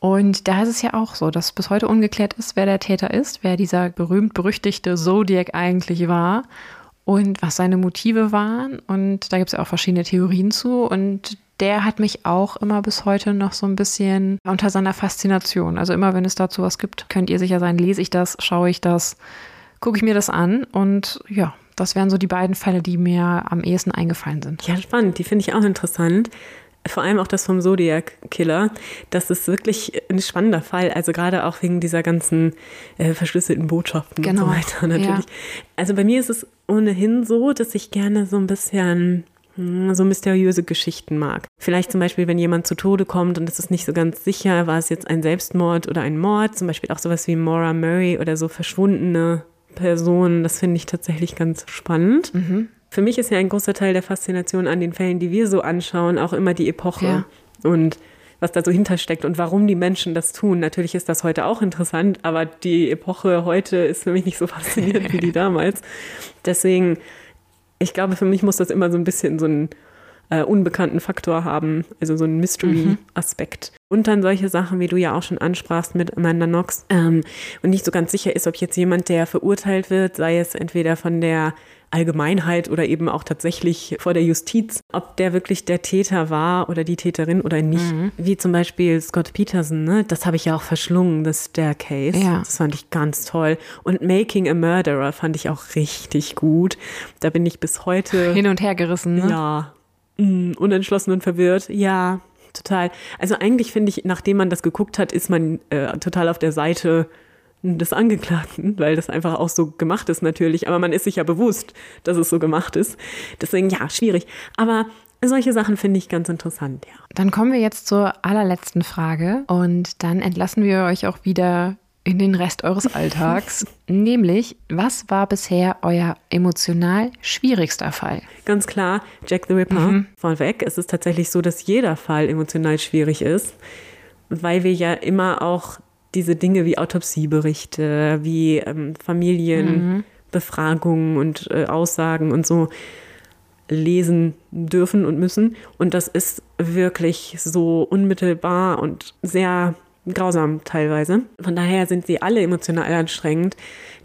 B: Und da ist es ja auch so, dass bis heute ungeklärt ist, wer der Täter ist, wer dieser berühmt-berüchtigte Zodiac eigentlich war und was seine Motive waren. Und da gibt es ja auch verschiedene Theorien zu. Und der hat mich auch immer bis heute noch so ein bisschen unter seiner Faszination. Also immer, wenn es dazu was gibt, könnt ihr sicher sein, lese ich das, schaue ich das, gucke ich mir das an und ja, das wären so die beiden Fälle, die mir am ehesten eingefallen sind.
C: Ja, spannend. Die finde ich auch interessant. Vor allem auch das vom Zodiac Killer. Das ist wirklich ein spannender Fall. Also gerade auch wegen dieser ganzen äh, verschlüsselten Botschaften genau. und so weiter natürlich. Ja. Also bei mir ist es ohnehin so, dass ich gerne so ein bisschen so mysteriöse Geschichten mag. Vielleicht zum Beispiel, wenn jemand zu Tode kommt und es ist nicht so ganz sicher, war es jetzt ein Selbstmord oder ein Mord, zum Beispiel auch sowas wie Maura Murray oder so verschwundene Personen, das finde ich tatsächlich ganz spannend. Mhm. Für mich ist ja ein großer Teil der Faszination an den Fällen, die wir so anschauen, auch immer die Epoche. Ja. Und was da so hintersteckt und warum die Menschen das tun. Natürlich ist das heute auch interessant, aber die Epoche heute ist für mich nicht so faszinierend wie die damals. Deswegen, ich glaube, für mich muss das immer so ein bisschen so ein äh, unbekannten Faktor haben, also so ein Mystery-Aspekt. Mhm. Und dann solche Sachen, wie du ja auch schon ansprachst mit Amanda Knox ähm, und nicht so ganz sicher ist, ob jetzt jemand, der verurteilt wird, sei es entweder von der Allgemeinheit oder eben auch tatsächlich vor der Justiz, ob der wirklich der Täter war oder die Täterin oder nicht. Mhm. Wie zum Beispiel Scott Peterson, ne? das habe ich ja auch verschlungen, das Staircase. Ja. Das fand ich ganz toll. Und Making a Murderer fand ich auch richtig gut. Da bin ich bis heute.
B: Hin und her gerissen, ne?
C: Ja, mh, unentschlossen und verwirrt. Ja, total. Also eigentlich finde ich, nachdem man das geguckt hat, ist man äh, total auf der Seite des Angeklagten, weil das einfach auch so gemacht ist natürlich. Aber man ist sich ja bewusst, dass es so gemacht ist. Deswegen ja, schwierig. Aber solche Sachen finde ich ganz interessant, ja.
B: Dann kommen wir jetzt zur allerletzten Frage und dann entlassen wir euch auch wieder in den Rest eures Alltags. nämlich, was war bisher euer emotional schwierigster Fall?
C: Ganz klar, Jack the Ripper. Mhm. Vorweg, es ist tatsächlich so, dass jeder Fall emotional schwierig ist, weil wir ja immer auch diese Dinge wie Autopsieberichte, wie ähm, Familienbefragungen mhm. und äh, Aussagen und so lesen dürfen und müssen. Und das ist wirklich so unmittelbar und sehr grausam teilweise. Von daher sind sie alle emotional anstrengend.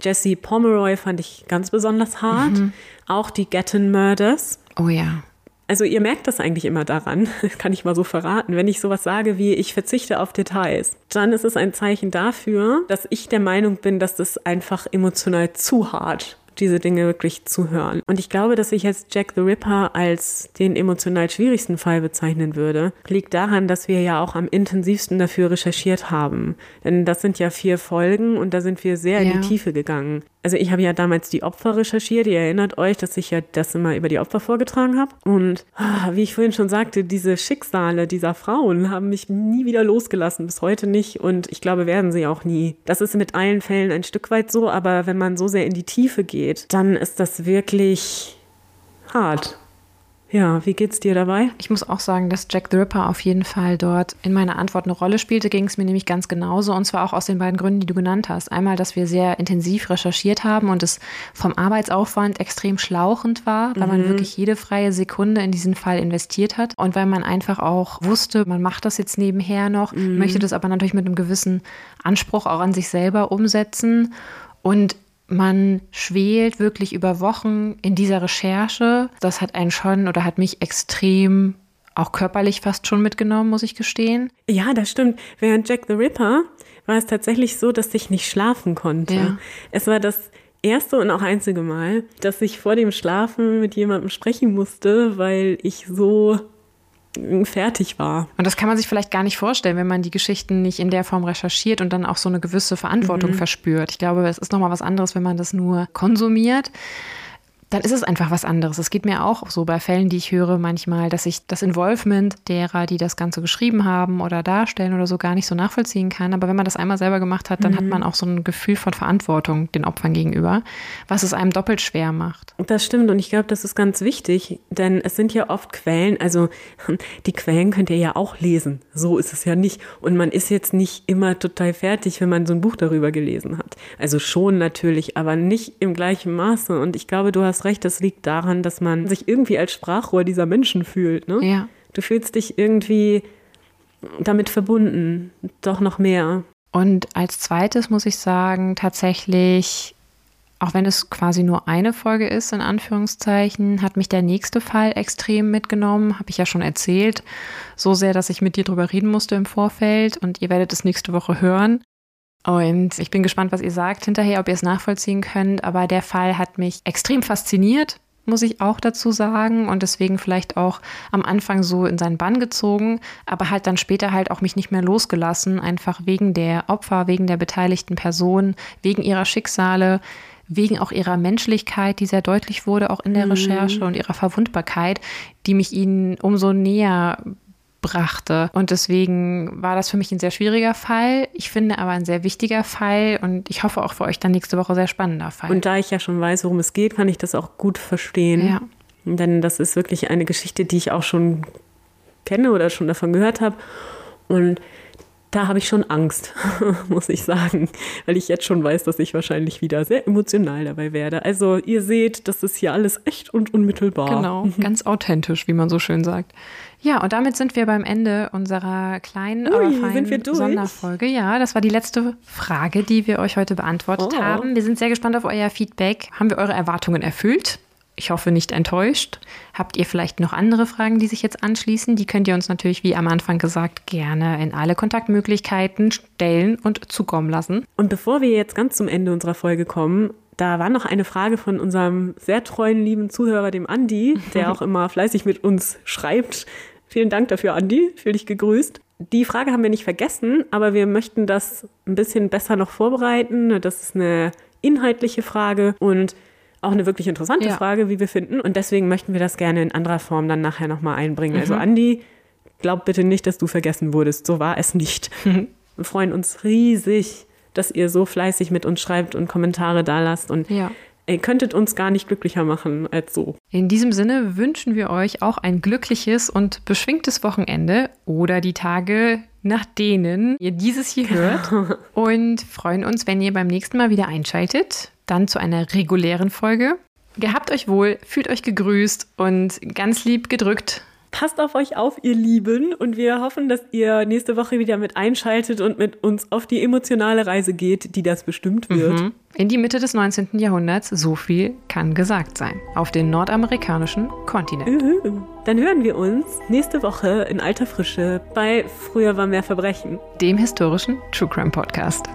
C: Jesse Pomeroy fand ich ganz besonders hart. Mhm. Auch die Gatton Murders.
B: Oh ja.
C: Also ihr merkt das eigentlich immer daran, das kann ich mal so verraten. Wenn ich sowas sage wie ich verzichte auf Details, dann ist es ein Zeichen dafür, dass ich der Meinung bin, dass das einfach emotional zu hart diese Dinge wirklich zu hören. Und ich glaube, dass ich jetzt Jack the Ripper als den emotional schwierigsten Fall bezeichnen würde, liegt daran, dass wir ja auch am intensivsten dafür recherchiert haben. Denn das sind ja vier Folgen und da sind wir sehr ja. in die Tiefe gegangen. Also ich habe ja damals die Opfer recherchiert. Ihr erinnert euch, dass ich ja das immer über die Opfer vorgetragen habe. Und ah, wie ich vorhin schon sagte, diese Schicksale dieser Frauen haben mich nie wieder losgelassen, bis heute nicht. Und ich glaube, werden sie auch nie. Das ist mit allen Fällen ein Stück weit so, aber wenn man so sehr in die Tiefe geht, dann ist das wirklich hart. Ja, wie geht's dir dabei?
B: Ich muss auch sagen, dass Jack the Ripper auf jeden Fall dort in meiner Antwort eine Rolle spielte, ging es mir nämlich ganz genauso und zwar auch aus den beiden Gründen, die du genannt hast. Einmal, dass wir sehr intensiv recherchiert haben und es vom Arbeitsaufwand extrem schlauchend war, weil mhm. man wirklich jede freie Sekunde in diesen Fall investiert hat und weil man einfach auch wusste, man macht das jetzt nebenher noch, mhm. möchte das aber natürlich mit einem gewissen Anspruch auch an sich selber umsetzen und man schwelt wirklich über Wochen in dieser Recherche. Das hat einen schon oder hat mich extrem auch körperlich fast schon mitgenommen, muss ich gestehen.
C: Ja, das stimmt. Während Jack the Ripper war es tatsächlich so, dass ich nicht schlafen konnte. Ja. Es war das erste und auch einzige Mal, dass ich vor dem Schlafen mit jemandem sprechen musste, weil ich so fertig war.
B: Und das kann man sich vielleicht gar nicht vorstellen, wenn man die Geschichten nicht in der Form recherchiert und dann auch so eine gewisse Verantwortung mhm. verspürt. Ich glaube, es ist nochmal was anderes, wenn man das nur konsumiert dann ist es einfach was anderes. Es geht mir auch so bei Fällen, die ich höre, manchmal, dass ich das Involvement derer, die das Ganze geschrieben haben oder darstellen oder so, gar nicht so nachvollziehen kann. Aber wenn man das einmal selber gemacht hat, dann mhm. hat man auch so ein Gefühl von Verantwortung den Opfern gegenüber, was es einem doppelt schwer macht.
C: Das stimmt und ich glaube, das ist ganz wichtig, denn es sind ja oft Quellen, also die Quellen könnt ihr ja auch lesen. So ist es ja nicht. Und man ist jetzt nicht immer total fertig, wenn man so ein Buch darüber gelesen hat. Also schon natürlich, aber nicht im gleichen Maße. Und ich glaube, du hast recht, das liegt daran, dass man sich irgendwie als Sprachrohr dieser Menschen fühlt. Ne?
B: Ja.
C: Du fühlst dich irgendwie damit verbunden, doch noch mehr.
B: Und als zweites muss ich sagen, tatsächlich, auch wenn es quasi nur eine Folge ist, in Anführungszeichen, hat mich der nächste Fall extrem mitgenommen, habe ich ja schon erzählt. So sehr, dass ich mit dir drüber reden musste im Vorfeld und ihr werdet es nächste Woche hören. Und ich bin gespannt, was ihr sagt hinterher, ob ihr es nachvollziehen könnt. Aber der Fall hat mich extrem fasziniert, muss ich auch dazu sagen. Und deswegen vielleicht auch am Anfang so in seinen Bann gezogen, aber halt dann später halt auch mich nicht mehr losgelassen, einfach wegen der Opfer, wegen der beteiligten Personen, wegen ihrer Schicksale, wegen auch ihrer Menschlichkeit, die sehr deutlich wurde, auch in der mhm. Recherche und ihrer Verwundbarkeit, die mich ihnen umso näher brachte. Und deswegen war das für mich ein sehr schwieriger Fall. Ich finde aber ein sehr wichtiger Fall und ich hoffe auch für euch dann nächste Woche sehr spannender Fall.
C: Und da ich ja schon weiß, worum es geht, kann ich das auch gut verstehen.
B: Ja.
C: Denn das ist wirklich eine Geschichte, die ich auch schon kenne oder schon davon gehört habe. Und da habe ich schon Angst, muss ich sagen, weil ich jetzt schon weiß, dass ich wahrscheinlich wieder sehr emotional dabei werde. Also ihr seht, das ist hier alles echt und unmittelbar.
B: Genau, ganz authentisch, wie man so schön sagt. Ja, und damit sind wir beim Ende unserer kleinen,
C: Ui,
B: aber feinen
C: sind wir durch?
B: Sonderfolge. Ja, das war die letzte Frage, die wir euch heute beantwortet
C: Oh.
B: haben. Wir sind sehr gespannt auf euer Feedback. Haben wir eure Erwartungen erfüllt? Ich hoffe nicht enttäuscht. Habt ihr vielleicht noch andere Fragen, die sich jetzt anschließen? Die könnt ihr uns natürlich, wie am Anfang gesagt, gerne in alle Kontaktmöglichkeiten stellen und zukommen lassen.
C: Und bevor wir jetzt ganz zum Ende unserer Folge kommen, da war noch eine Frage von unserem sehr treuen, lieben Zuhörer, dem Andi, der auch immer fleißig mit uns schreibt. Vielen Dank dafür, Andi. Fühl dich gegrüßt. Die Frage haben wir nicht vergessen, aber wir möchten das ein bisschen besser noch vorbereiten. Das ist eine inhaltliche Frage und auch eine wirklich interessante
B: Ja.
C: Frage, wie wir finden. Und deswegen möchten wir das gerne in anderer Form dann nachher nochmal einbringen. Also Andi, glaub bitte nicht, dass du vergessen wurdest. So war es nicht. Wir freuen uns riesig, dass ihr so fleißig mit uns schreibt und Kommentare da lasst. Und
B: Ja.
C: ihr könntet uns gar nicht glücklicher machen als so.
B: In diesem Sinne wünschen wir euch auch ein glückliches und beschwingtes Wochenende oder die Tage, nach denen ihr dieses hier hört. Und freuen uns, wenn ihr beim nächsten Mal wieder einschaltet. Dann zu einer regulären Folge. Gehabt euch wohl, fühlt euch gegrüßt und ganz lieb gedrückt.
C: Passt auf euch auf, ihr Lieben. Und wir hoffen, dass ihr nächste Woche wieder mit einschaltet und mit uns auf die emotionale Reise geht, die das bestimmt wird.
B: Mhm. In die Mitte des 19. Jahrhunderts, so viel kann gesagt sein. Auf den nordamerikanischen Kontinent.
C: Juhu. Dann hören wir uns nächste Woche in alter Frische bei Früher war mehr Verbrechen.
B: Dem historischen True Crime Podcast.